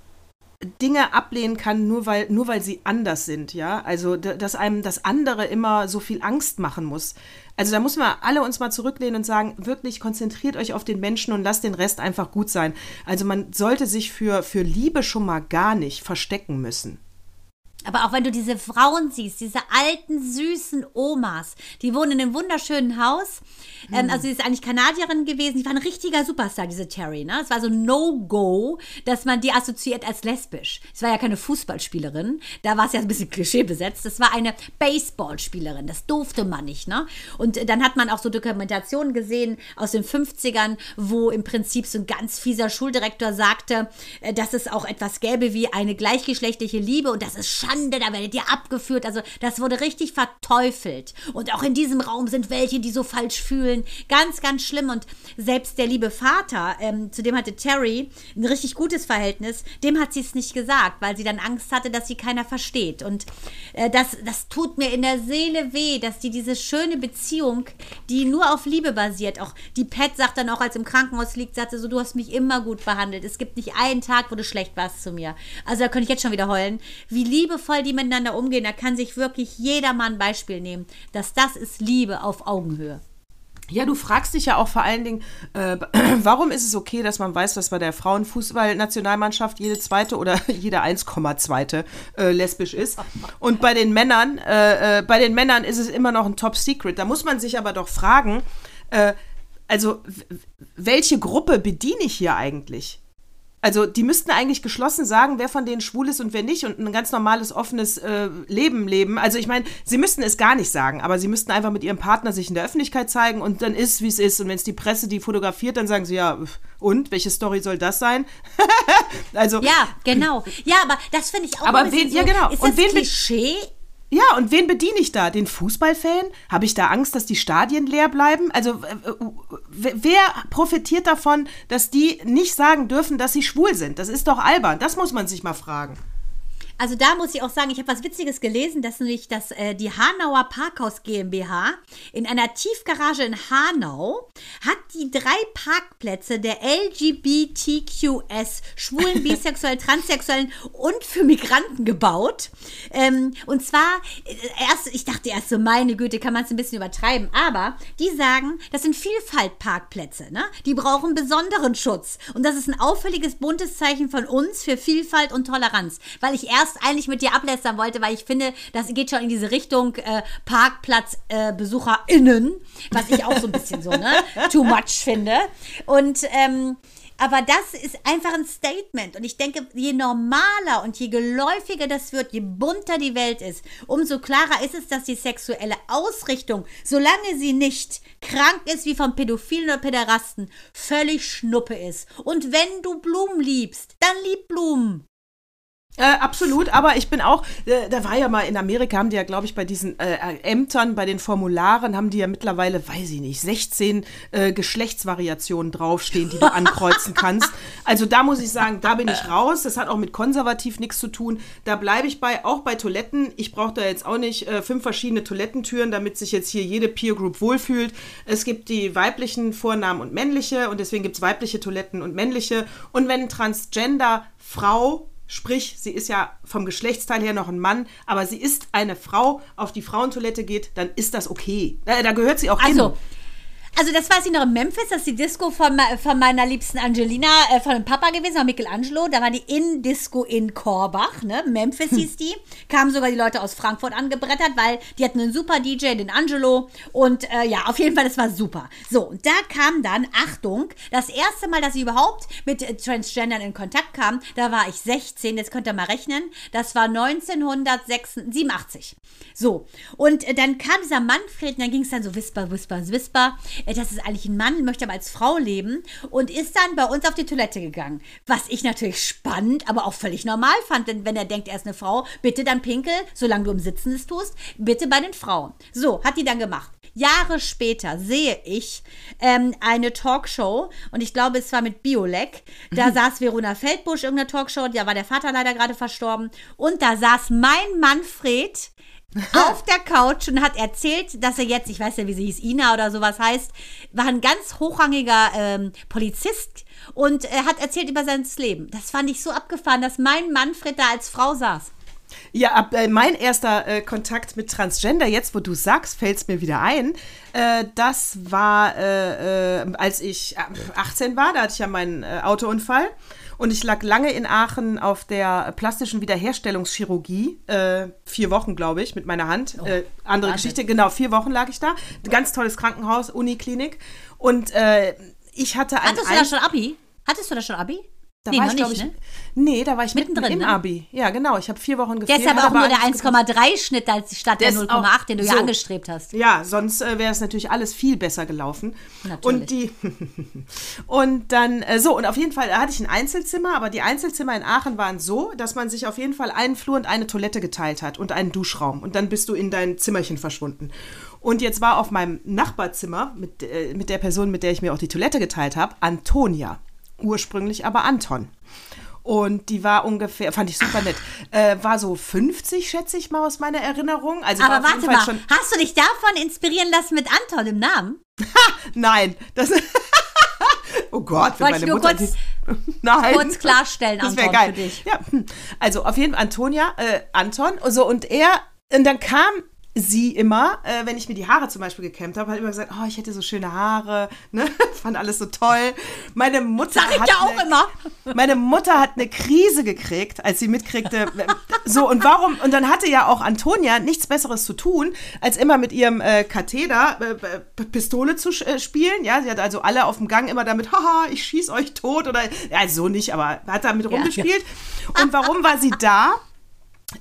Dinge ablehnen kann, nur weil, nur weil sie anders sind, ja. Also, da- dass einem das andere immer so viel Angst machen muss. Also, da müssen wir alle uns mal zurücklehnen und sagen, wirklich konzentriert euch auf den Menschen und lasst den Rest einfach gut sein. Also, man sollte sich für, für Liebe schon mal gar nicht verstecken müssen. Aber auch wenn du diese Frauen siehst, diese alten, süßen Omas, die wohnen in einem wunderschönen Haus. Ähm, also sie ist eigentlich Kanadierin gewesen. Die war ein richtiger Superstar, diese Terry. Ne? Es war so ein No-Go, dass man die assoziiert als lesbisch. Es war ja keine Fußballspielerin. Da war es ja ein bisschen Klischee besetzt. Das war eine Baseballspielerin. Das durfte man nicht. Ne? Und dann hat man auch so Dokumentationen gesehen aus den 50ern, wo im Prinzip so ein ganz fieser Schuldirektor sagte, äh, dass es auch etwas gäbe wie eine gleichgeschlechtliche Liebe und das ist Schande, da werdet ihr abgeführt. Also das wurde richtig verteufelt. Und auch in diesem Raum sind welche, die so falsch fühlen. Ganz, ganz schlimm. Und selbst der liebe Vater, ähm, zu dem hatte Terry ein richtig gutes Verhältnis, dem hat sie es nicht gesagt, weil sie dann Angst hatte, dass sie keiner versteht. Und äh, das, das tut mir in der Seele weh, dass die diese schöne Beziehung, die nur auf Liebe basiert, auch die Pat sagt dann auch, als im Krankenhaus liegt, sagte so, du hast mich immer gut behandelt. Es gibt nicht einen Tag, wo du schlecht warst zu mir. Also da könnte ich jetzt schon wieder heulen. Wie liebevoll die miteinander umgehen, da kann sich wirklich jeder mal ein Beispiel nehmen, dass das ist Liebe auf Augenhöhe. Ja, du fragst dich ja auch vor allen Dingen, äh, warum ist es okay, dass man weiß, dass bei der Frauenfußballnationalmannschaft jede zweite oder jede 1,2 äh, lesbisch ist. Und bei den Männern, äh, äh, bei den Männern ist es immer noch ein Top Secret. Da muss man sich aber doch fragen, äh, also welche Gruppe bediene ich hier eigentlich? Also die müssten eigentlich geschlossen sagen, wer von denen schwul ist und wer nicht und ein ganz normales, offenes äh, Leben leben. Also ich meine, sie müssten es gar nicht sagen, aber sie müssten einfach mit ihrem Partner sich in der Öffentlichkeit zeigen und dann ist, wie es ist. Und wenn es die Presse die fotografiert, dann sagen sie, ja, und? Welche Story soll das sein? also Ja, genau. Ja, aber das finde ich auch Aber wen- ja, genau. Ist Und das wen be- Klischee? Ja, und wen bediene ich da? Den Fußballfan? Habe ich da Angst, dass die Stadien leer bleiben? Also, äh, äh, wer profitiert davon, dass die nicht sagen dürfen, dass sie schwul sind? Das ist doch albern. Das muss man sich mal fragen. Also da muss ich auch sagen, ich habe was Witziges gelesen, dass nämlich das, äh, die Hanauer Parkhaus GmbH in einer Tiefgarage in Hanau hat die drei Parkplätze der LGBTQS, schwulen, bisexuellen, transsexuellen und für Migranten gebaut. Ähm, und zwar, äh, erst, ich dachte erst so, meine Güte, kann man es ein bisschen übertreiben, aber die sagen, das sind Vielfaltparkplätze, ne? Die brauchen besonderen Schutz. Und das ist ein auffälliges, buntes Zeichen von uns für Vielfalt und Toleranz. Weil ich erst eigentlich mit dir ablästern wollte, weil ich finde, das geht schon in diese Richtung äh, Parkplatzbesucherinnen, äh, was ich auch so ein bisschen so, ne? Too much finde. Und, ähm, aber das ist einfach ein Statement. Und ich denke, je normaler und je geläufiger das wird, je bunter die Welt ist, umso klarer ist es, dass die sexuelle Ausrichtung, solange sie nicht krank ist wie von Pädophilen oder Päderasten, völlig schnuppe ist. Und wenn du Blumen liebst, dann lieb Blumen. Äh, absolut, aber ich bin auch, äh, da war ja mal in Amerika, haben die ja, glaube ich, bei diesen äh, Ämtern, bei den Formularen, haben die ja mittlerweile, weiß ich nicht, 16 äh, Geschlechtsvariationen draufstehen, die du ankreuzen kannst. Also da muss ich sagen, da bin ich raus. Das hat auch mit konservativ nichts zu tun. Da bleibe ich bei, auch bei Toiletten. Ich brauche da jetzt auch nicht äh, fünf verschiedene Toilettentüren, damit sich jetzt hier jede Peer Group wohlfühlt. Es gibt die weiblichen Vornamen und männliche und deswegen gibt es weibliche Toiletten und männliche. Und wenn Transgender Frau Sprich, sie ist ja vom Geschlechtsteil her noch ein Mann, aber sie ist eine Frau, auf die Frauentoilette geht, dann ist das okay. Äh, da gehört sie auch Also, hin. also das weiß ich noch in Memphis, das ist die Disco von, von meiner liebsten Angelina, äh, von dem Papa gewesen, von Michelangelo. Da war die In-Disco in Korbach, ne? Memphis hieß die. Kamen sogar die Leute aus Frankfurt angebrettert, weil die hatten einen super DJ, den Angelo. Und äh, ja, auf jeden Fall, das war super. So, und da kam dann, Achtung, das erste Mal, dass ich überhaupt mit äh, Transgendern in Kontakt kam, da war ich 16, jetzt könnt ihr mal rechnen. Das war 1987. So, und äh, dann kam dieser Manfred und dann ging es dann so Whisper, Whisper, Whisper. Das ist eigentlich ein Mann, möchte aber als Frau leben und ist dann bei uns auf die Toilette gegangen. Was ich natürlich spannend, aber auch völlig normal fand, denn wenn er denkt, er ist eine Frau, bitte dann pinkel, solange du im Sitzen es tust, bitte bei den Frauen. So, hat die dann gemacht. Jahre später sehe ich ähm, eine Talkshow und ich glaube, es war mit Biolek. Da saß Verona Feldbusch, irgendeine Talkshow, da war der Vater leider gerade verstorben. Und da saß mein Manfred auf der Couch und hat erzählt, dass er jetzt, ich weiß ja, wie sie hieß, Ina oder sowas heißt, war ein ganz hochrangiger ähm, Polizist und er hat erzählt über sein Leben. Das fand ich so abgefahren, dass mein Manfred da als Frau saß. Ja, ab, äh, mein erster äh, Kontakt mit Transgender, jetzt wo du sagst, fällt es mir wieder ein. Äh, das war, äh, äh, als ich äh, 18 war, da hatte ich ja meinen äh, Autounfall. Und ich lag lange in Aachen auf der plastischen Wiederherstellungschirurgie. Äh, vier Wochen, glaube ich, mit meiner Hand. äh, andere Wahnsinn. Geschichte. Genau, vier Wochen lag ich da. Ganz tolles Krankenhaus, Uniklinik. Und äh, ich hatte ein Hattest du da schon Abi? Hattest du da schon Abi? Da nee, war noch ich, glaube nicht, ich, ne? nee, da war ich Mittendrin, mitten im ne? Abi. Ja, genau. Ich habe vier Wochen gefehlt. Hatte auch nur der alles geklappt. 1,3 Schnitt als statt der Der ist 0,8, den du ja so. angestrebt hast. Ja, sonst äh, wäre es natürlich alles viel besser gelaufen. Natürlich. Und die und dann äh, so und auf jeden Fall hatte ich ein Einzelzimmer, aber die Einzelzimmer in Aachen waren so, dass man sich auf jeden Fall einen Flur und eine Toilette geteilt hat und einen Duschraum und dann bist du in dein Zimmerchen verschwunden. Und jetzt war auf meinem Nachbarzimmer mit, äh, mit der Person, mit der ich mir auch die Toilette geteilt habe, Antonia. Ursprünglich aber Anton. Und die war ungefähr, fand ich super nett, äh, war so 50, schätze ich mal aus meiner Erinnerung. Also Aber warte mal, hast du dich davon inspirieren lassen mit Anton im Namen? Nein, das. oh Gott, wenn meine ich nur Mutter. kurz- nein. kurz klarstellen, das wäre Anton, geil. für dich. Ja, hm. also auf jeden Fall Antonia, äh, Anton, so und er, und dann kam sie immer, äh, wenn ich mir die Haare zum Beispiel gekämmt habe, hat immer gesagt, oh, ich hätte so schöne Haare, ne? fand alles so toll. Meine Mutter Sag ich hat ja auch eine, immer. meine Mutter hat eine Krise gekriegt, als sie mitkriegte, so und warum, und dann hatte ja auch Antonia nichts Besseres zu tun, als immer mit ihrem äh, Katheter äh, äh, Pistole zu äh, spielen, ja, sie hat also alle auf dem Gang immer damit, haha, ich schieß euch tot oder, ja, so nicht, aber hat damit rumgespielt. Und warum war sie da?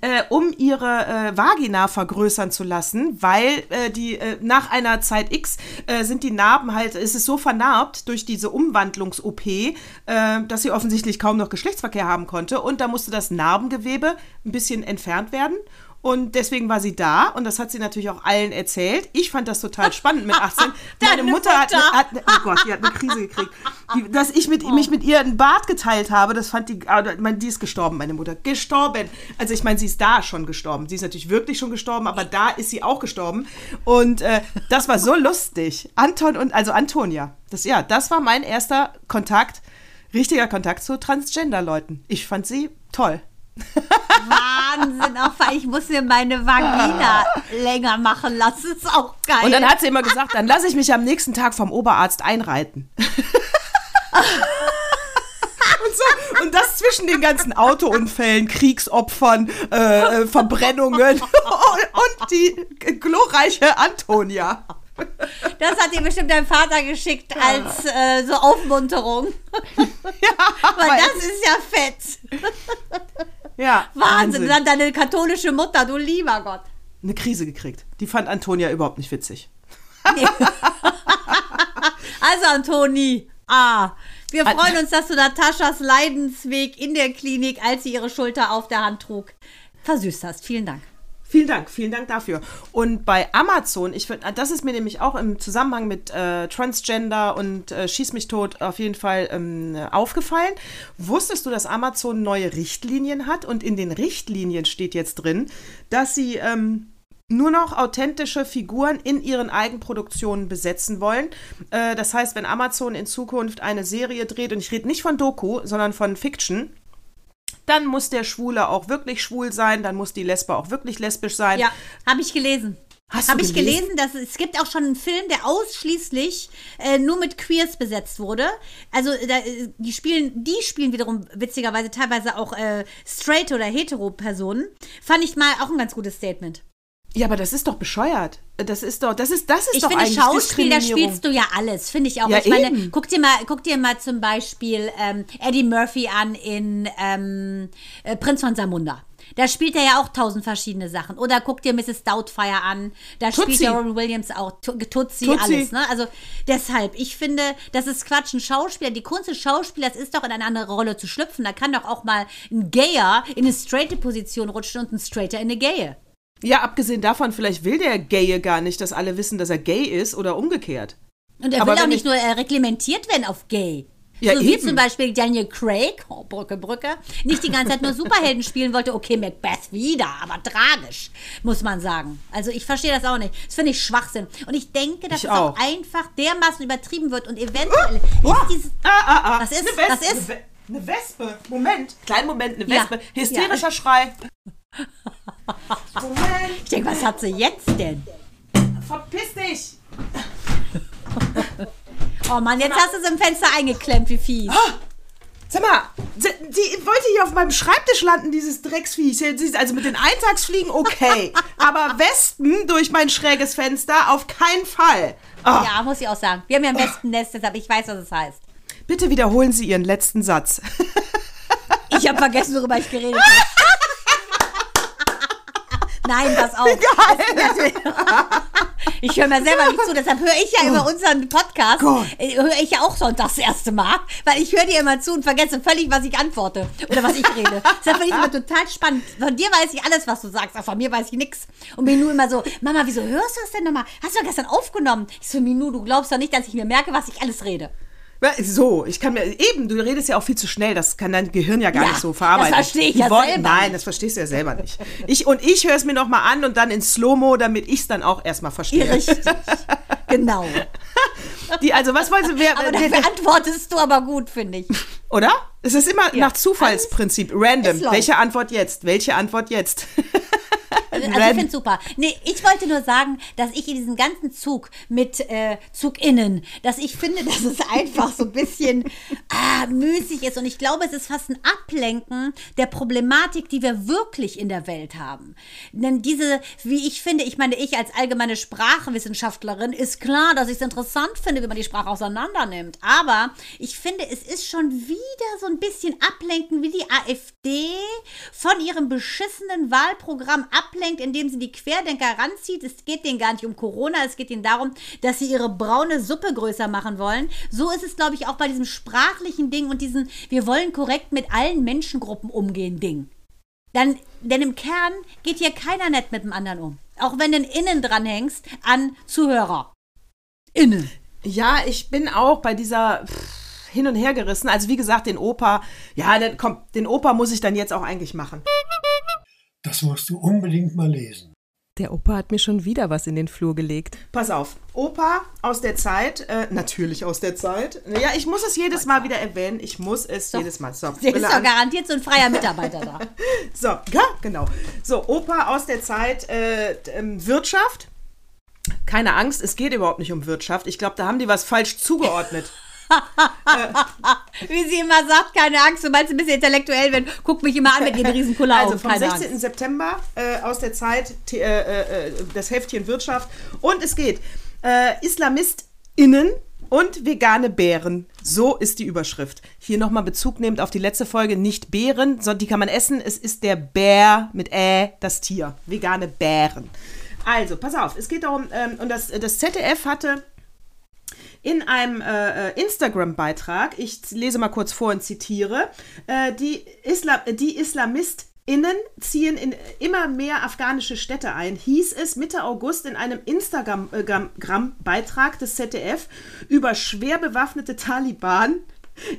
Äh, um ihre äh, Vagina vergrößern zu lassen, weil äh, die äh, nach einer Zeit X äh, sind die Narben halt, es ist so vernarbt durch diese Umwandlungs-OP, äh, dass sie offensichtlich kaum noch Geschlechtsverkehr haben konnte und da musste das Narbengewebe ein bisschen entfernt werden. Und deswegen war sie da und das hat sie natürlich auch allen erzählt. Ich fand das total spannend mit 18. Meine Deine Mutter, Hat, Mutter. hat, oh Gott, die hat eine Krise gekriegt. Die, dass ich mit, mich mit ihr ein Bad geteilt habe, das fand die, ah, meine, die ist gestorben, meine Mutter. Gestorben. Also ich meine, sie ist da schon gestorben. Sie ist natürlich wirklich schon gestorben, aber da ist sie auch gestorben. Und äh, das war so lustig. Anton und, also Antonia. Das, ja, das war mein erster Kontakt, richtiger Kontakt zu Transgender-Leuten. Ich fand sie toll. Wahnsinn, auch weil ich muss mir meine Vagina länger machen lassen. Ist auch geil. Und dann hat sie immer gesagt, dann lasse ich mich am nächsten Tag vom Oberarzt einreiten. Und, so, und das zwischen den ganzen Autounfällen, Kriegsopfern, äh, äh, Verbrennungen und die glorreiche Antonia. das hat dir bestimmt dein Vater geschickt als äh, so Aufmunterung. Weil weil- das ist ja fett. Ja, Wahnsinn. Und dann deine katholische Mutter, du lieber Gott. Eine Krise gekriegt. Die fand Antonia überhaupt nicht witzig. Also, Antoni, ah, wir freuen uns, dass du Nataschas Leidensweg in der Klinik, als sie ihre Schulter auf der Hand trug, versüßt hast. Vielen Dank. Vielen Dank, vielen Dank dafür. Und bei Amazon, ich find, das ist mir nämlich auch im Zusammenhang mit äh, Transgender und äh, Schieß mich tot auf jeden Fall ähm, aufgefallen. Wusstest du, dass Amazon neue Richtlinien hat? Und in den Richtlinien steht jetzt drin, dass sie ähm, nur noch authentische Figuren in ihren Eigenproduktionen besetzen wollen. Äh, das heißt, wenn Amazon in Zukunft eine Serie dreht, und ich rede nicht von Doku, sondern von Fiction, dann muss der Schwule auch wirklich schwul sein, dann muss die Lesbe auch wirklich lesbisch sein. Ja, habe ich gelesen. Hast Habe ich gelesen? dass es, es gibt auch schon einen Film, der ausschließlich äh, nur mit Queers besetzt wurde. Also da, äh, die spielen, die spielen wiederum witzigerweise teilweise auch äh, straight oder hetero Personen. Fand ich mal auch ein ganz gutes Statement. Ja, aber das ist doch bescheuert. Das ist doch, das ist, das ist Ich doch finde, eigentlich Schauspiel, da Diskriminierung. spielst du ja alles, finde ich auch. Ja, ich meine, eben. guck dir mal, guck dir mal zum Beispiel ähm, Eddie Murphy an in ähm, äh, Prinz von Samunda. Da spielt er ja auch tausend verschiedene Sachen. Oder guck dir Mrs. Doubtfire an. Da spielt Tutsi. ja Robin Williams auch. Tu- Tutsi, Tutsi. alles. Ne? Also deshalb, ich finde, das ist Quatsch. Ein Schauspieler, die Kunst des Schauspielers ist doch in eine andere Rolle zu schlüpfen. Da kann doch auch mal ein Gayer in eine straighte Position rutschen und ein Straighter in eine Gaye. Ja, abgesehen davon, vielleicht will der Gaye gar nicht, dass alle wissen, dass er gay ist oder umgekehrt. Und er Aber will auch nicht ich- nur äh, reglementiert werden auf gay. Ja, so wie eben. zum Beispiel Daniel Craig, oh, Brücke, Brücke, nicht die ganze Zeit nur Superhelden spielen wollte. Okay, Macbeth wieder, aber tragisch, muss man sagen. Also ich verstehe das auch nicht. Das finde ich Schwachsinn. Und ich denke, dass Ich es auch. auch. einfach dermaßen übertrieben wird und eventuell Oh, ist dieses... ah, ah, ah. Was ist? Eine Wespe. Was ist? Eine, We eine Wespe. Moment. Kleinen Moment, eine Ja. Wespe. Hysterischer Ja. Schrei. Moment. Ich denke, was hat sie jetzt denn? Verpiss dich. Oh Mann, jetzt hast du es im Fenster eingeklemmt, wie fies. Sag mal, sie- die wollte hier auf meinem Schreibtisch landen, dieses Drecksvieh. Sie- sie- Also mit den Eintagsfliegen okay, aber Wespen durch mein schräges Fenster auf keinen Fall. Oh, Ja, muss ich auch sagen. Wir haben ja ein Wespennest, deshalb ich weiß, was es heißt. Bitte wiederholen Sie Ihren letzten Satz. Ich habe vergessen, worüber ich geredet habe. Nein, pass auf. Ich höre mir selber nicht zu, deshalb höre ich ja über unseren Podcast, äh, höre ich ja auch sonntags das erste Mal, weil ich höre dir immer zu und vergesse völlig, was ich antworte oder was ich rede. Deshalb finde ich immer total spannend. Von dir weiß ich alles, was du sagst, aber von mir weiß ich nichts. Und Minu immer so, Mama, wieso hörst du das denn nochmal? Hast du doch gestern aufgenommen? Ich so, Minu, du glaubst doch nicht, dass ich mir merke, was ich alles rede. So, ich kann mir eben, du redest ja auch viel zu schnell, das kann dein Gehirn ja gar Ja, nicht so verarbeiten. das verstehe ich ja wollen- selber Nein, das verstehst du ja selber nicht. Ich, und ich höre es mir noch mal an und dann in Slow-Mo, damit ich es dann auch erstmal verstehe. Richtig. genau. Die, also, was wollen Sie, wer, Aber dafür antwortest du aber gut, finde ich. oder? Es ist immer nach Zufallsprinzip, random. Welche Antwort jetzt? Welche Antwort jetzt? Also ich finde es super. Nee, ich wollte nur sagen, dass ich in diesem ganzen Zug mit äh, ZugInnen, dass ich finde, dass es einfach so ein bisschen ah, müßig ist. Und ich glaube, es ist fast ein Ablenken der Problematik, die wir wirklich in der Welt haben. Denn diese, wie ich finde, ich meine, ich als allgemeine Sprachwissenschaftlerin, ist klar, dass ich es interessant finde, wie man die Sprache auseinander nimmt. Aber ich finde, es ist schon wieder so ein bisschen ablenken, wie die AfD von ihrem beschissenen Wahlprogramm ablenkt, indem sie die Querdenker ranzieht. Es geht denen gar nicht um Corona, es geht ihnen darum, dass sie ihre braune Suppe größer machen wollen. So ist es, glaube ich, auch bei diesem sprachlichen Ding und diesem Wir wollen korrekt mit allen Menschengruppen umgehen Ding. Dann, denn im Kern geht hier keiner nett mit dem anderen um. Auch wenn du Innen dranhängst an Zuhörer. Innen. Ja, ich bin auch bei dieser pff, hin und her gerissen. Also wie gesagt, den Opa, ja, den, komm, den Opa muss ich dann jetzt auch eigentlich machen. Das musst du unbedingt mal lesen. Der Opa hat mir schon wieder was in den Flur gelegt. Pass auf, Opa aus der Zeit, äh, natürlich aus der Zeit. Ja, ich muss es jedes Mal wieder erwähnen. Ich muss es jedes Mal. So, Der ist doch an. garantiert so ein freier Mitarbeiter da. So, ja, genau. So, Opa aus der Zeit äh, ähm, Wirtschaft. Keine Angst, es geht überhaupt nicht um Wirtschaft. Ich glaube, da haben die was falsch zugeordnet. Wie sie immer sagt, keine Angst, sobald sie ein bisschen intellektuell wird, guck mich immer an mit ihren riesen Kulleraugen. Also vom keine 16. Angst. September äh, aus der Zeit äh, äh, das Heftchen Wirtschaft. Und es geht äh, IslamistInnen und vegane Bären. So ist die Überschrift. Hier nochmal Bezug nehmend auf die letzte Folge. Nicht Bären, sondern die kann man essen. Es ist der Bär mit Ä, das Tier. Vegane Bären. Also, pass auf, es geht darum, ähm, und das, das ZDF hatte in einem äh, äh, Instagram-Beitrag, ich lese mal kurz vor und zitiere, äh, die, Islam, die IslamistInnen ziehen in immer mehr afghanische Städte ein, hieß es Mitte August in einem Instagram-Beitrag des ZDF über schwer bewaffnete Taliban.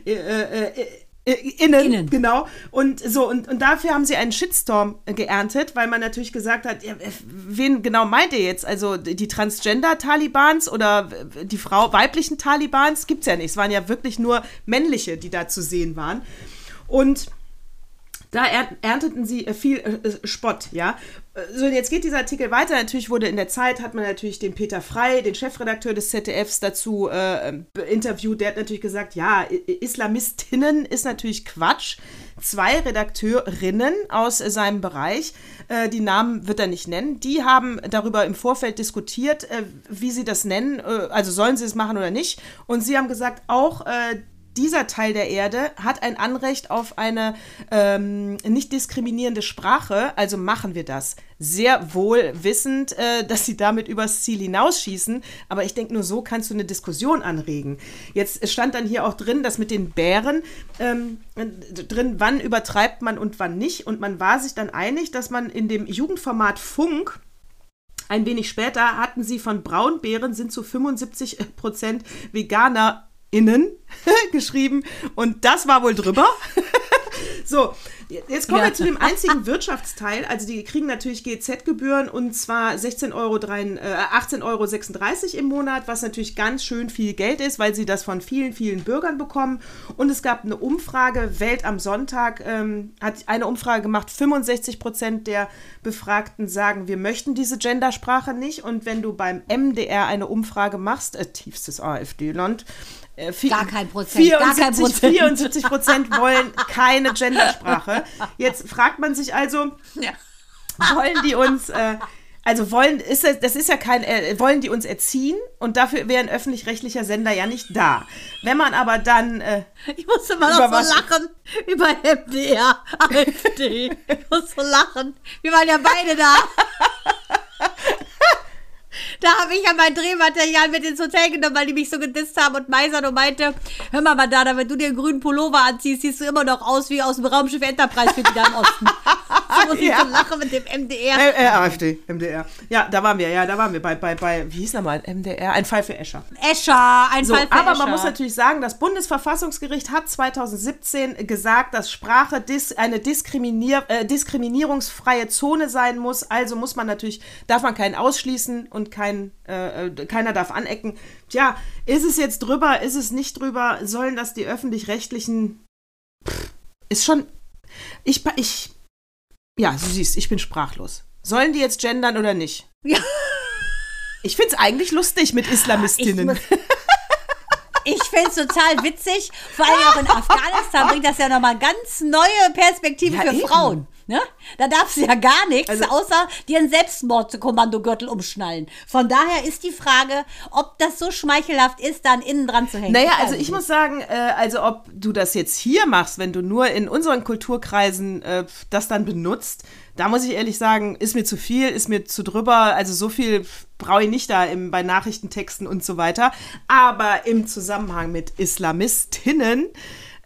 Äh, äh, äh, Innen, Innen. genau. Und so, und, und dafür haben sie einen Shitstorm äh, geerntet, weil man natürlich gesagt hat, äh, wen genau meint ihr jetzt? Also die Transgender-Talibans oder äh, die Frau weiblichen Talibans gibt's ja nicht. Es waren ja wirklich nur männliche, die da zu sehen waren. Und da er ernteten sie äh, viel äh, äh, Spott, ja. So, jetzt geht dieser Artikel weiter. Natürlich wurde in der Zeit, hat man natürlich den Peter Frey, den Chefredakteur des ZDFs, dazu äh, äh, interviewt. Der hat natürlich gesagt, ja, Islamistinnen ist natürlich Quatsch. Zwei Redakteurinnen aus äh, seinem Bereich, äh, die Namen wird er nicht nennen, die haben darüber im Vorfeld diskutiert, äh, wie sie das nennen, äh, also sollen sie es machen oder nicht. Und sie haben gesagt, auch äh, dieser Teil der Erde hat ein Anrecht auf eine ähm, nicht diskriminierende Sprache, also machen wir das. Sehr wohl wissend, äh, dass sie damit übers Ziel hinausschießen, aber ich denke, nur so kannst du eine Diskussion anregen. Jetzt stand dann hier auch drin, dass mit den Bären ähm, drin, wann übertreibt man und wann nicht. Und man war sich dann einig, dass man in dem Jugendformat Funk ein wenig später hatten sie von Braunbären sind zu 75 Prozent VeganerInnen geschrieben und das war wohl drüber. so, Jetzt kommen wir zu dem einzigen Wirtschaftsteil. Also die kriegen natürlich GZ-Gebühren und zwar 16 Euro, äh, 18,36 Euro im Monat, was natürlich ganz schön viel Geld ist, weil sie das von vielen, vielen Bürgern bekommen. Und es gab eine Umfrage, Welt am Sonntag ähm, hat eine Umfrage gemacht, 65 Prozent der Befragten sagen, wir möchten diese Gendersprache nicht. Und wenn du beim MDR eine Umfrage machst, äh, tiefstes AfD-Land, äh, Gar kein Prozent, gar kein 74, Prozent. 74 Prozent wollen keine Gendersprache. Jetzt fragt man sich also, wollen die uns, äh, also wollen, ist das, das ist ja kein, äh, wollen die uns erziehen und dafür wäre ein öffentlich-rechtlicher Sender ja nicht da. Wenn man aber dann, äh, Ich musste immer noch so was? lachen über MDR, AfD. Ich muss so lachen. Wir waren ja beide da. Da habe ich ja mein Drehmaterial mit ins Hotel genommen, weil die mich so gedisst haben und Meiser und meinte, hör mal, Madonna, wenn du dir einen grünen Pullover anziehst, siehst du immer noch aus wie aus dem Raumschiff Enterprise für die da im Osten. So muss ich Ja. so lachen mit dem MDR. äh, äh, AfD, MDR. Ja, da waren wir, ja, da waren wir bei, bei, bei, wie hieß nochmal, MDR? Ein Fall für Escher. Escher, ein So, Fall für aber Escher. man muss natürlich sagen, das Bundesverfassungsgericht hat 2017 gesagt, dass Sprache dis eine diskriminier äh, diskriminierungsfreie Zone sein muss. Also muss man natürlich, darf man keinen ausschließen und kein, äh, äh, keiner darf anecken. Tja, ist es jetzt drüber, ist es nicht drüber? Sollen das die öffentlich-rechtlichen? Ist schon. Ich, ich. Ja, du siehst, ich bin sprachlos. Sollen die jetzt gendern oder nicht? Ja. Ich finde es eigentlich lustig mit Islamistinnen. Ich finde es total witzig. Vor allem auch in Afghanistan bringt das ja nochmal ganz neue Perspektive Ja, für eben. Frauen. Ne? Da darf sie ja gar nichts, Also- außer dir einen Selbstmordkommandogürtel umschnallen. Von daher ist die Frage, ob das so schmeichelhaft ist, dann innen dran zu hängen. Naja, also ich muss sagen, äh, also ob du das jetzt hier machst, wenn du nur in unseren Kulturkreisen äh, das dann benutzt, da muss ich ehrlich sagen, ist mir zu viel, ist mir zu drüber. Also so viel brauche ich nicht da im, bei Nachrichtentexten und so weiter. Aber im Zusammenhang mit Islamistinnen,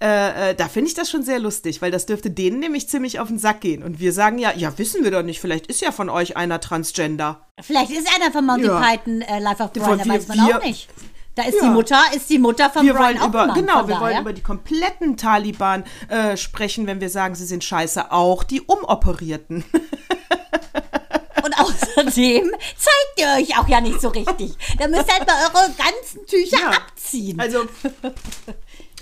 äh, äh, da finde ich das schon sehr lustig, weil das dürfte denen nämlich ziemlich auf den Sack gehen. Und wir sagen ja, ja, wissen wir doch nicht, vielleicht ist ja von euch einer Transgender. Vielleicht ist einer von Monty Ja. Python äh, Life of Brian, da weiß man wir- auch nicht. Da ist Ja. die Mutter, ist die Mutter von Wir Brian wollen über, genau, von wir daher. wollen über die kompletten Taliban äh, sprechen, wenn wir sagen, sie sind scheiße, auch die Umoperierten. Und außerdem zeigt ihr euch auch ja nicht so richtig. Da müsst ihr halt mal eure ganzen Tücher Ja. abziehen. Also,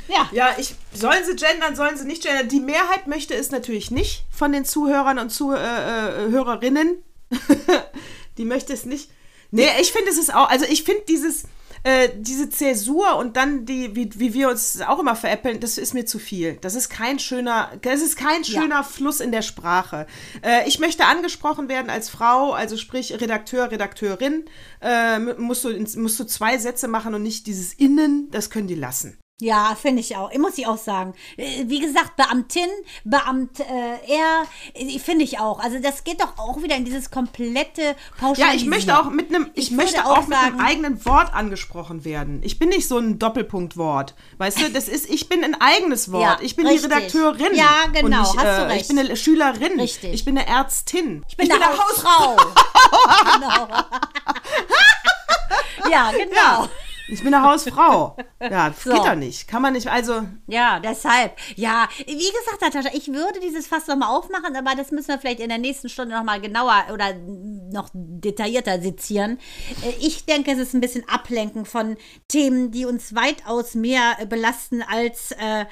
ja. ja, ich, sollen sie gendern, sollen sie nicht gendern? Die Mehrheit möchte es natürlich nicht von den Zuhörern und Zuhörerinnen. die möchte es nicht. Nee, ich finde es ist auch, also ich finde dieses, äh, diese Zäsur und dann die, wie, wie wir uns auch immer veräppeln, das ist mir zu viel. Das ist kein schöner, das ist kein schöner Fluss in der Sprache. Äh, ich möchte angesprochen werden als Frau, also sprich Redakteur, Redakteurin, äh, musst, du, musst du zwei Sätze machen und nicht dieses Innen, das können die lassen. Ja, finde ich auch. Muss ich auch sagen. Äh, Wie gesagt, Beamtin, Beamt, äh, er, äh, finde ich auch. Also das geht doch auch wieder in dieses komplette Ja, Pauschalisieren. ich möchte auch mit einem, ich, Ich möchte auch auch mit einem eigenen Wort angesprochen werden. Ich bin nicht so ein Doppelpunktwort. Weißt du, das ist, ich bin ein eigenes Wort. Ja, ich bin richtig. die Redakteurin. Ja, genau, nicht, hast du äh, recht. Ich bin eine Schülerin. Richtig. Ich bin eine Ärztin. Ich bin, eine Hausfrau. genau. ja, genau. Ja. Ich bin eine Hausfrau. Ja, das So. geht doch nicht. Kann man nicht, also. Ja, deshalb. Ja, wie gesagt, Natascha, ich würde dieses Fass nochmal aufmachen, aber das müssen wir vielleicht in der nächsten Stunde nochmal genauer oder noch detaillierter sezieren. Äh, Ich denke, es ist ein bisschen Ablenken von Themen, die uns weitaus mehr belasten als, äh,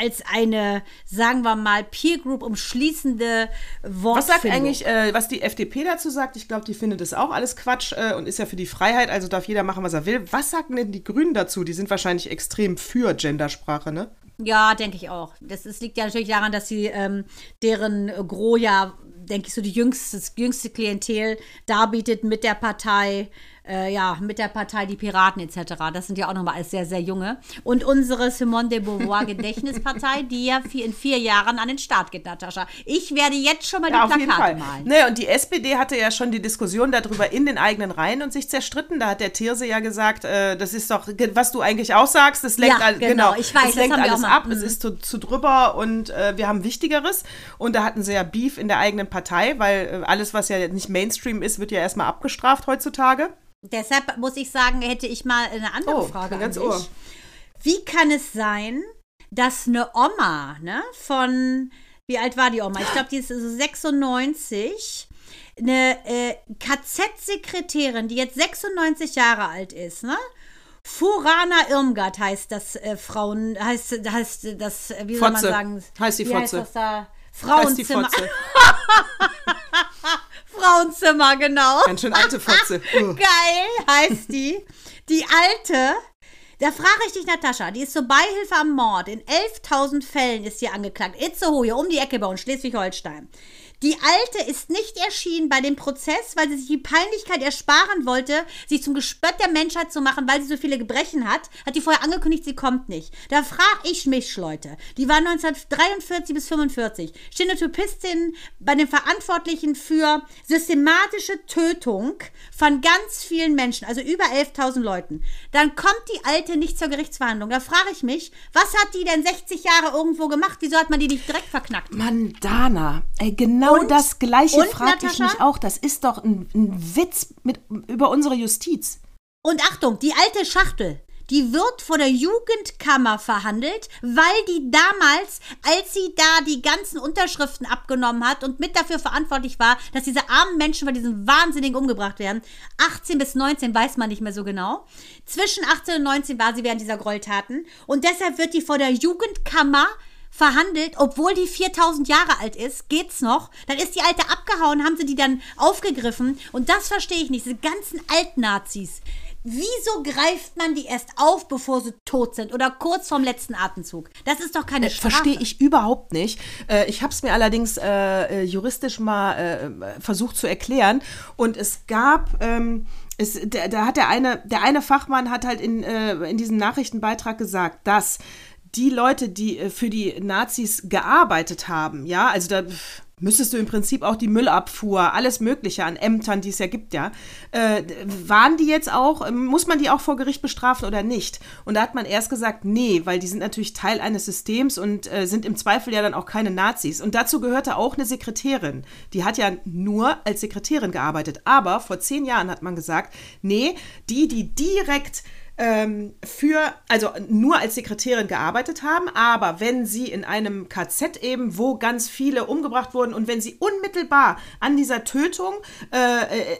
als eine, sagen wir mal, Peer Group umschließende Wortfindung. Was sagt eigentlich, äh, was die FDP dazu sagt? Ich glaube, die findet das auch alles Quatsch äh, und ist ja für die Freiheit, also darf jeder machen, was er will. Was sagen denn die Grünen dazu? Die sind wahrscheinlich extrem für Gendersprache, ne? Ja, denke ich auch. Das, ist, liegt ja natürlich daran, dass sie ähm, deren Gros ja, denke ich, so die jüngste, das jüngste Klientel darbietet mit der Partei, äh, ja, mit der Partei Die Piraten etc. Das sind ja auch nochmal alles sehr, sehr junge. Und unsere Simone de Beauvoir Gedächtnispartei, die ja vier, in vier Jahren an den Start geht, Natascha. Ich werde jetzt schon mal Ja, die. Plakate malen. Ne, und die SPD hatte ja schon die Diskussion darüber in den eigenen Reihen und sich zerstritten. Da hat der Thierse ja gesagt, äh, das ist doch, was du eigentlich auch sagst, das lenkt, Ja, all- genau, ich weiß, das das lenkt wir alles ab, es ist zu, zu drüber und äh, wir haben Wichtigeres. Und da hatten sie ja Beef in der eigenen Partei, weil äh, alles, was ja nicht Mainstream ist, wird ja erstmal abgestraft heutzutage. Deshalb muss ich sagen, hätte ich mal eine andere Oh, Frage ganz an dich. Ohr. Wie kann es sein, dass eine Oma ne, von Wie alt war die Oma? Ich glaube, die ist so 96. Eine äh, KZ-Sekretärin, die jetzt 96 Jahre alt ist, ne? Furana Irmgard heißt das äh, Frauen, heißt, heißt das, wie soll man Fotze. sagen? Heißt die wie heißt Fotze. das da? Heißt die Frauenzimmer. Fotze. Frauenzimmer, genau. Ganz schön alte Fotze. Uh. Geil heißt die. Die alte. Da frage ich dich, Natascha, die ist zur Beihilfe am Mord. In 11.000 Fällen ist sie angeklagt. Itzehoe, um die Ecke bei uns, Schleswig-Holstein. Die Alte ist nicht erschienen bei dem Prozess, weil sie sich die Peinlichkeit ersparen wollte, sich zum Gespött der Menschheit zu machen, weil sie so viele Gebrechen hat. Hat die vorher angekündigt, sie kommt nicht. Da frage ich mich, Leute. Die war 1943 bis 45. Stenotypistin bei den Verantwortlichen für systematische Tötung von ganz vielen Menschen, also über 11.000 Leuten. Dann kommt die Alte nicht zur Gerichtsverhandlung. Da frage ich mich, was hat die denn 60 Jahre irgendwo gemacht? Wieso hat man die nicht direkt verknackt? Mann, Dana, ey, genau Und? das Gleiche Und, frage ich mich auch. Das ist doch ein, ein Witz mit, über unsere Justiz. Und Achtung, die alte Schachtel, die wird vor der Jugendkammer verhandelt, weil die damals, als sie da die ganzen Unterschriften abgenommen hat und mit dafür verantwortlich war, dass diese armen Menschen bei diesem Wahnsinnigen umgebracht werden, 18 bis 19 weiß man nicht mehr so genau. Zwischen 18 und 19 war sie während dieser Gräueltaten und deshalb wird die vor der Jugendkammer verhandelt, obwohl die 4000 Jahre alt ist, geht's noch. Dann ist die alte abgehauen, haben sie die dann aufgegriffen und das verstehe ich nicht, diese ganzen Altnazis. Wieso greift man die erst auf, bevor sie tot sind oder kurz vorm letzten Atemzug? Das ist doch keine Strafe. Verstehe ich überhaupt nicht. Äh, ich habe es mir allerdings äh, äh, juristisch mal äh, versucht zu erklären. Und es gab, ähm, es, da, da hat der eine, der eine Fachmann hat halt in, äh, in diesem Nachrichtenbeitrag gesagt, dass die Leute, die äh, für die Nazis gearbeitet haben, ja, also da müsstest du im Prinzip auch die Müllabfuhr, alles Mögliche an Ämtern, die es ja gibt, ja, äh, waren die jetzt auch, ähm, muss man die auch vor Gericht bestrafen oder nicht? Und da hat man erst gesagt, nee, weil die sind natürlich Teil eines Systems und äh, sind im Zweifel ja dann auch keine Nazis. Und dazu gehörte auch eine Sekretärin. Die hat ja nur als Sekretärin gearbeitet. Aber vor zehn Jahren hat man gesagt, nee, die, die direkt ähm, für, also nur als Sekretärin gearbeitet haben, aber wenn sie in einem KZ eben, wo ganz viele umgebracht wurden und wenn sie unmittelbar an dieser Tötung äh, äh,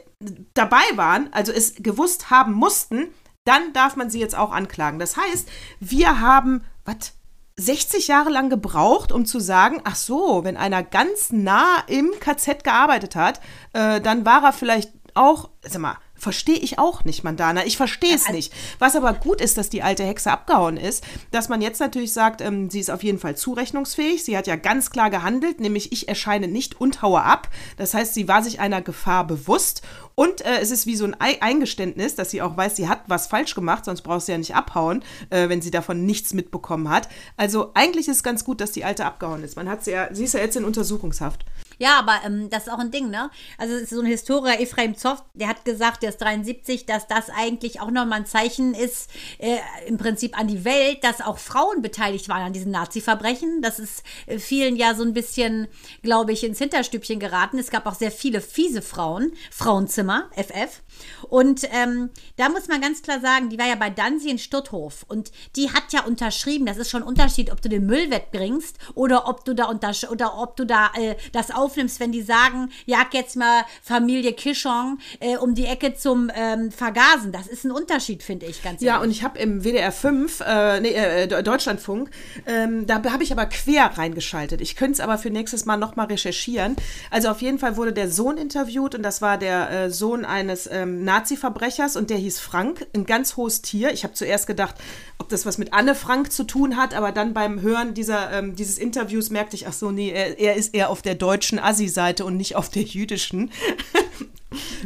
dabei waren, also es gewusst haben mussten, dann darf man sie jetzt auch anklagen. Das heißt, wir haben, was? 60 Jahre lang gebraucht, um zu sagen, ach so, wenn einer ganz nah im KZ gearbeitet hat, äh, dann war er vielleicht auch, sag mal, verstehe ich auch nicht, Mandana. Ich verstehe es nicht. Was aber gut ist, dass die alte Hexe abgehauen ist, dass man jetzt natürlich sagt, ähm, sie ist auf jeden Fall zurechnungsfähig. Sie hat ja ganz klar gehandelt, nämlich ich erscheine nicht und haue ab. Das heißt, sie war sich einer Gefahr bewusst und äh, es ist wie so ein Ei Eingeständnis, dass sie auch weiß, sie hat was falsch gemacht, sonst braucht sie ja nicht abhauen, äh, wenn sie davon nichts mitbekommen hat. Also eigentlich ist es ganz gut, dass die alte abgehauen ist. Man hat sie ja, sie ist ja jetzt in Untersuchungshaft. Ja, aber ähm, das ist auch ein Ding, ne? Also es ist so ein Historiker, Ephraim Zoff, der hat gesagt, der ist 73, dass das eigentlich auch nochmal ein Zeichen ist, äh, im Prinzip an die Welt, dass auch Frauen beteiligt waren an diesen Nazi-Verbrechen. Das ist äh, vielen ja so ein bisschen, glaube ich, ins Hinterstübchen geraten. Es gab auch sehr viele fiese Frauen, Frauenzimmer, FF. Und ähm, da muss man ganz klar sagen, die war ja bei Danzi in Stutthof und die hat ja unterschrieben, das ist schon ein Unterschied, ob du den Müll wegbringst oder ob du da untersch oder ob du da äh, das aufnimmst, wenn die sagen, jag jetzt mal Familie Kishong äh, um die Ecke zum ähm, Vergasen. Das ist ein Unterschied, finde ich, ganz Ja, ehrlich. und ich habe im WDR 5, äh, nee, äh, De- Deutschlandfunk, ähm, da habe ich aber quer reingeschaltet. Ich könnte es aber für nächstes Mal nochmal recherchieren. Also auf jeden Fall wurde der Sohn interviewt und das war der äh, Sohn eines ähm, Nazi-Verbrechers und der hieß Frank, ein ganz hohes Tier. Ich habe zuerst gedacht, ob das was mit Anne Frank zu tun hat, aber dann beim Hören dieser, ähm, dieses Interviews merkte ich, ach so, nee, er, er ist eher auf der deutschen Assi-Seite und nicht auf der jüdischen.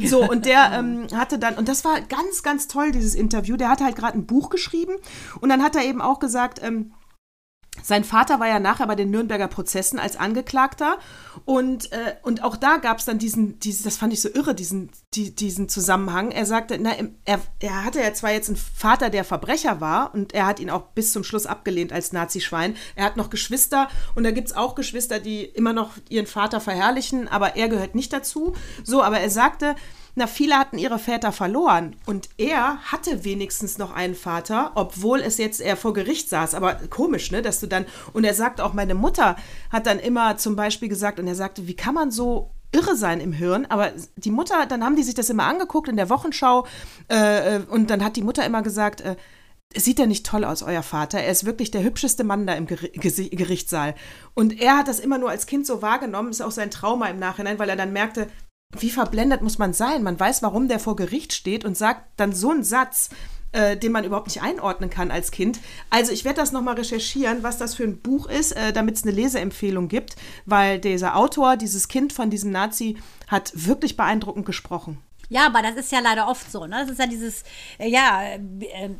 So, und der ähm, hatte dann, und das war ganz, ganz toll, dieses Interview. Der hatte halt gerade ein Buch geschrieben und dann hat er eben auch gesagt, ähm, sein Vater war ja nachher bei den Nürnberger Prozessen als Angeklagter und, äh, und auch da gab es dann diesen, dieses, das fand ich so irre, diesen, die, diesen Zusammenhang. Er sagte, na, er, er hatte ja zwar jetzt einen Vater, der Verbrecher war und er hat ihn auch bis zum Schluss abgelehnt als Nazischwein. Er hat noch Geschwister und da gibt es auch Geschwister, die immer noch ihren Vater verherrlichen, aber er gehört nicht dazu. So, aber er sagte, Na, viele hatten ihre Väter verloren. Und er hatte wenigstens noch einen Vater, obwohl es jetzt er vor Gericht saß. Aber komisch, ne, dass du dann. Und er sagt auch, meine Mutter hat dann immer zum Beispiel gesagt, und er sagte, wie kann man so irre sein im Hirn, aber die Mutter, dann haben die sich das immer angeguckt in der Wochenschau äh, äh und dann hat die Mutter immer gesagt, äh, sieht er nicht toll aus, euer Vater? Er ist wirklich der hübscheste Mann da im Ger Gerichtssaal. Und er hat das immer nur als Kind so wahrgenommen, ist auch sein Trauma im Nachhinein, weil er dann merkte, wie verblendet muss man sein? Man weiß, warum der vor Gericht steht und sagt dann so einen Satz, äh, den man überhaupt nicht einordnen kann als Kind. Also ich werde das nochmal recherchieren, was das für ein Buch ist, äh, damit es eine Leseempfehlung gibt, weil dieser Autor, dieses Kind von diesem Nazi, hat wirklich beeindruckend gesprochen. Ja, aber das ist ja leider oft so. Ne? Das ist ja dieses, äh, ja, äh, äh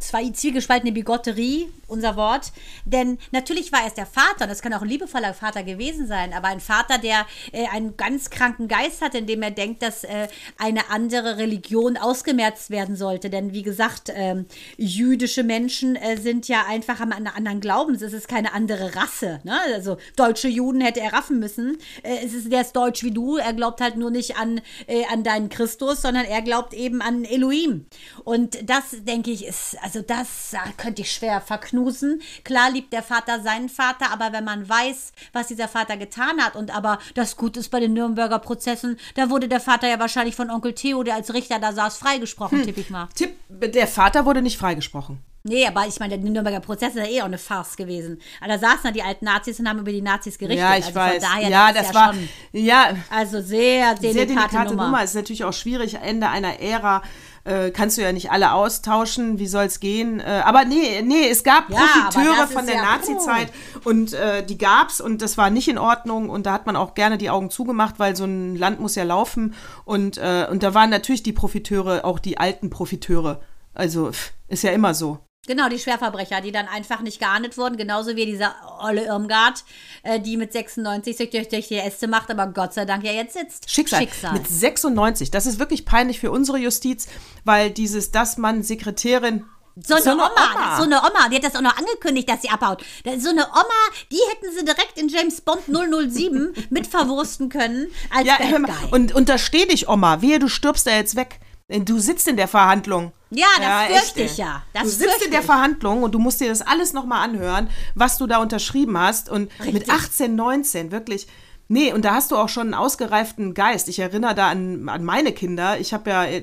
zwei zwiegespaltene Bigotterie, unser Wort. Denn natürlich war es der Vater, und das kann auch ein liebevoller Vater gewesen sein, aber ein Vater, der äh, einen ganz kranken Geist hat, indem er denkt, dass äh, eine andere Religion ausgemerzt werden sollte. Denn wie gesagt, ähm, jüdische Menschen äh, sind ja einfach am anderen Glaubens. Es ist keine andere Rasse. Ne? Also deutsche Juden hätte er raffen müssen. Äh, es ist, der ist deutsch wie du. Er glaubt halt nur nicht an, äh, an deinen Christus, sondern er glaubt eben an Elohim. Und das, denke ich, ist also das könnte ich schwer verknusen. Klar liebt der Vater seinen Vater, aber wenn man weiß, was dieser Vater getan hat und aber das Gut ist bei den Nürnberger Prozessen, da wurde der Vater ja wahrscheinlich von Onkel Theo, der als Richter da saß, freigesprochen, hm. tippe ich mal. Tipp, der Vater wurde nicht freigesprochen. Nee, aber ich meine, der Nürnberger Prozess ist ja eh auch eine Farce gewesen. Da saßen ja die alten Nazis und haben über die Nazis gerichtet. Ja, ich also weiß. Daher, ja, das, das ja war, schon, ja. Also sehr delikate, sehr delikate Nummer. Nummer. Ist natürlich auch schwierig, Ende einer Ära äh, kannst du ja nicht alle austauschen, wie soll es gehen? Äh, aber nee, nee, es gab ja, Profiteure von der ja, Nazi-Zeit und äh, die gab's und das war nicht in Ordnung und da hat man auch gerne die Augen zugemacht, weil so ein Land muss ja laufen und, äh, und da waren natürlich die Profiteure auch die alten Profiteure. Also ist ja immer so. Genau, die Schwerverbrecher, die dann einfach nicht geahndet wurden, genauso wie dieser Olle Irmgard, äh, die mit 96 sich durch, durch die Äste macht, aber Gott sei Dank ja jetzt sitzt. Schicksal. Schicksal. Mit 96, das ist wirklich peinlich für unsere Justiz, weil dieses, dass man Sekretärin so eine, so eine Oma, Oma. so eine Oma, die hat das auch noch angekündigt, dass sie abhaut. So eine Oma, die hätten sie direkt in James Bond 007 mit verwursten können als ja, Bad Guy. Und untersteh dich, Oma, wehe, du stirbst da jetzt weg. Du sitzt in der Verhandlung. Ja, das ja, fürchte ich ja. Das du sitzt in der Verhandlung und du musst dir das alles nochmal anhören, was du da unterschrieben hast. Und Richtig. mit 18, 19, wirklich. Nee, und da hast du auch schon einen ausgereiften Geist. Ich erinnere da an, an meine Kinder. Ich habe ja äh,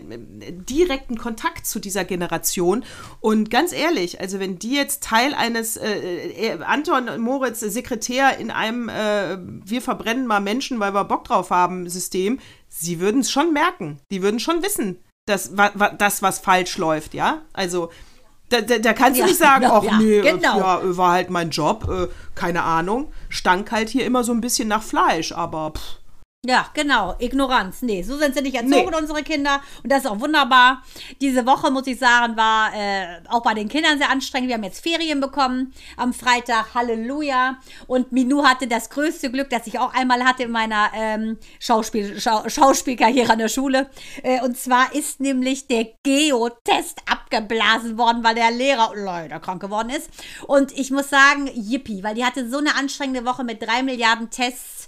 direkten Kontakt zu dieser Generation. Und ganz ehrlich, also wenn die jetzt Teil eines äh, äh, Anton Moritz Sekretär in einem äh, Wir verbrennen mal Menschen, weil wir Bock drauf haben System, sie würden es schon merken. Die würden schon wissen, das, wa, wa, das was falsch läuft, ja? Also, da, da, da kannst ja, du nicht sagen, genau, ach ja, nee, genau. ja, war halt mein Job, äh, keine Ahnung. Stank halt hier immer so ein bisschen nach Fleisch, aber pff, ja, genau. Ignoranz. Nee, so sind sie nicht erzogen, nee. unsere Kinder. Und das ist auch wunderbar. Diese Woche, muss ich sagen, war äh, auch bei den Kindern sehr anstrengend. Wir haben jetzt Ferien bekommen am Freitag. Halleluja. Und Minou hatte das größte Glück, das ich auch einmal hatte in meiner ähm, Schauspiel Schau Schauspielkarriere an der Schule. Äh, und zwar ist nämlich der Geo-Test abgeblasen worden, weil der Lehrer leider krank geworden ist. Und ich muss sagen, yippie, weil die hatte so eine anstrengende Woche mit drei Milliarden Tests,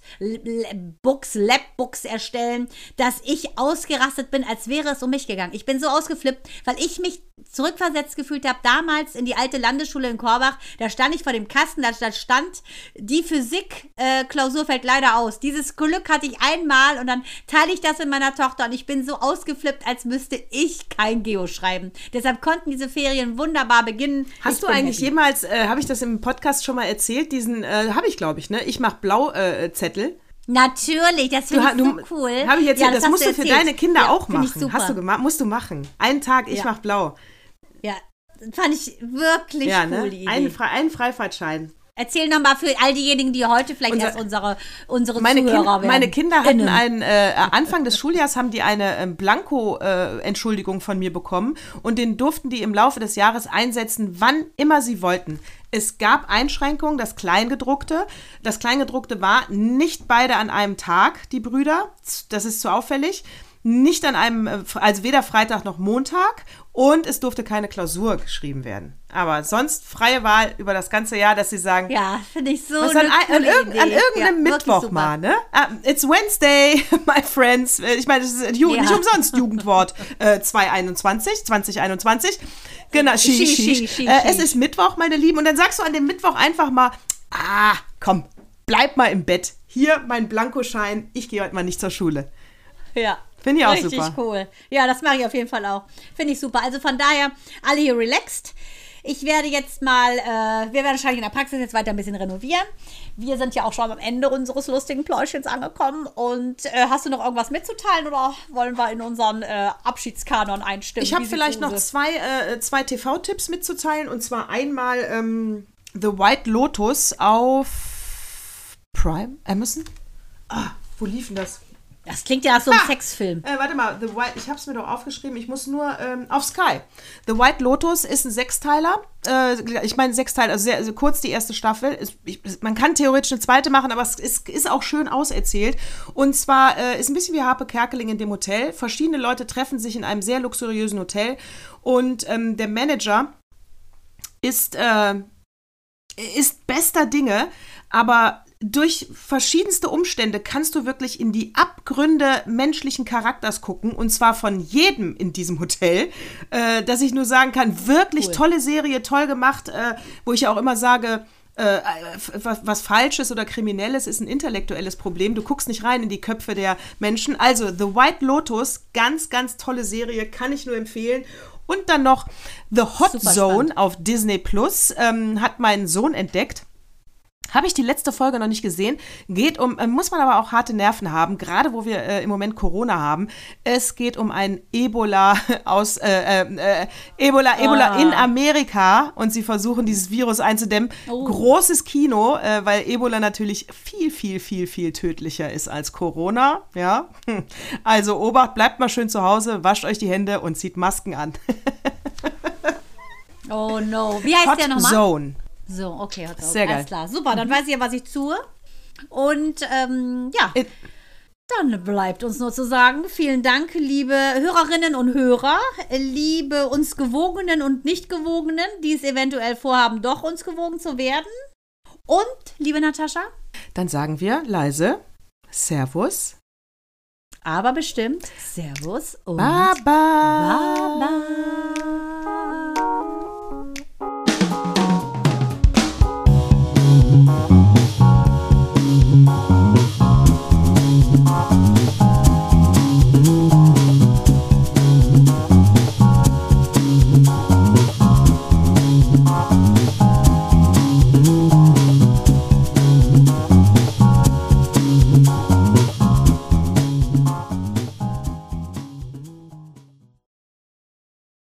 Books, Labbooks erstellen, dass ich ausgerastet bin, als wäre es um mich gegangen. Ich bin so ausgeflippt, weil ich mich zurückversetzt gefühlt habe, damals in die alte Landesschule in Korbach. Da stand ich vor dem Kasten, da stand, die Physik-Klausur äh, fällt leider aus. Dieses Glück hatte ich einmal und dann teile ich das mit meiner Tochter und ich bin so ausgeflippt, als müsste ich kein Geo schreiben. Deshalb konnten diese Ferien wunderbar beginnen. Hast ich du eigentlich happy. jemals, äh, habe ich das im Podcast schon mal erzählt, diesen, äh, habe ich glaube ich, ne? Ich mache Blau-Zettel. Äh, Natürlich, das finde ich so cool. Habe ich jetzt ja, das, das musst du für deine Kinder ja, auch machen. Hast du gemacht? Musst du machen. Einen Tag, ich ja. mach blau. Ja, fand ich wirklich ja, cool. Ne? Einen, Fre einen Freifahrtschein. Erzähl nochmal für all diejenigen, die heute vielleicht Unser, erst unsere, unsere meine Zuhörer kind, werden. Meine Kinder hatten einen, äh, Anfang des Schuljahres haben die eine äh, Blanko-Entschuldigung äh, von mir bekommen und den durften die im Laufe des Jahres einsetzen, wann immer sie wollten. Es gab Einschränkungen, das Kleingedruckte. Das Kleingedruckte war nicht beide an einem Tag, die Brüder. Das ist zu auffällig nicht an einem, also weder Freitag noch Montag Und es durfte keine Klausur geschrieben werden. Aber sonst freie Wahl über das ganze Jahr, dass sie sagen, Ja, finde ich so was eine an, an, Idee. an irgendeinem ja, Mittwoch mal, ne? Ah, It's Wednesday, my friends. Ich meine, das ist Ju Ja. nicht umsonst Jugendwort äh, 2021, 2021. Genau, shi, shish. shi, Äh. Es ist Mittwoch, meine Lieben. Und dann sagst du an dem Mittwoch einfach mal, ah, komm, bleib mal im Bett. Hier mein Blankoschein, ich gehe heute mal nicht zur Schule. Ja. Finde ich auch Richtig super. cool. Ja, das mache ich auf jeden Fall auch. Finde ich super. Also von daher, alle hier relaxed. Ich werde jetzt mal, äh, wir werden wahrscheinlich in der Praxis jetzt weiter ein bisschen renovieren. Wir sind ja auch schon am Ende unseres lustigen Pläuschens angekommen. Und äh, hast du noch irgendwas mitzuteilen oder wollen wir in unseren äh, Abschiedskanon einstimmen? Ich habe vielleicht noch zwei, äh, zwei TV-Tipps mitzuteilen. Und zwar einmal ähm, The White Lotus auf Prime, Amazon. Ah, wo lief denn das? Das klingt ja nach so einem Ah! Sexfilm. Äh, warte mal, The White, ich habe es mir doch aufgeschrieben, ich muss nur ähm, auf Sky. The White Lotus ist ein Sechsteiler. Äh, ich meine Sechsteiler, also sehr also kurz die erste Staffel. Ist, ich, man kann theoretisch eine zweite machen, aber es ist, ist auch schön auserzählt. Und zwar äh, ist ein bisschen wie Harpe Kerkeling in dem Hotel. Verschiedene Leute treffen sich in einem sehr luxuriösen Hotel und ähm, der Manager ist, äh, ist bester Dinge, aber durch verschiedenste Umstände kannst du wirklich in die Abgründe menschlichen Charakters gucken und zwar von jedem in diesem Hotel, äh, dass ich nur sagen kann, wirklich tolle Serie, toll gemacht, äh, wo ich ja auch immer sage, äh, was, was Falsches oder Kriminelles ist ein intellektuelles Problem. Du guckst nicht rein in die Köpfe der Menschen. Also The White Lotus, ganz, ganz tolle Serie, kann ich nur empfehlen. Und dann noch The Hot Super Zone spannend. auf Disney Plus, ähm, hat mein Sohn entdeckt. Habe ich die letzte Folge noch nicht gesehen. Geht um, äh, muss man aber auch harte Nerven haben, gerade wo wir äh, im Moment Corona haben. Es geht um ein Ebola aus äh, äh, äh, Ebola, Ebola in Amerika und sie versuchen dieses Virus einzudämmen. Großes Kino, äh, weil Ebola natürlich viel, viel, viel, viel tödlicher ist als Corona. Ja, also Obacht, bleibt mal schön zu Hause, wascht euch die Hände und zieht Masken an. Oh no. Wie heißt Hot der nochmal? Zone. So, okay, hat Sehr geil. Alles klar. Super, dann weiß ich ja, was ich tue. Und ähm, ja, It- dann bleibt uns nur zu sagen, vielen Dank, liebe Hörerinnen und Hörer, liebe uns Gewogenen und Nicht-Gewogenen, die es eventuell vorhaben, doch uns gewogen zu werden. Und, liebe Natascha, Dann sagen wir leise Servus. aber bestimmt Servus und. Baba. Baba.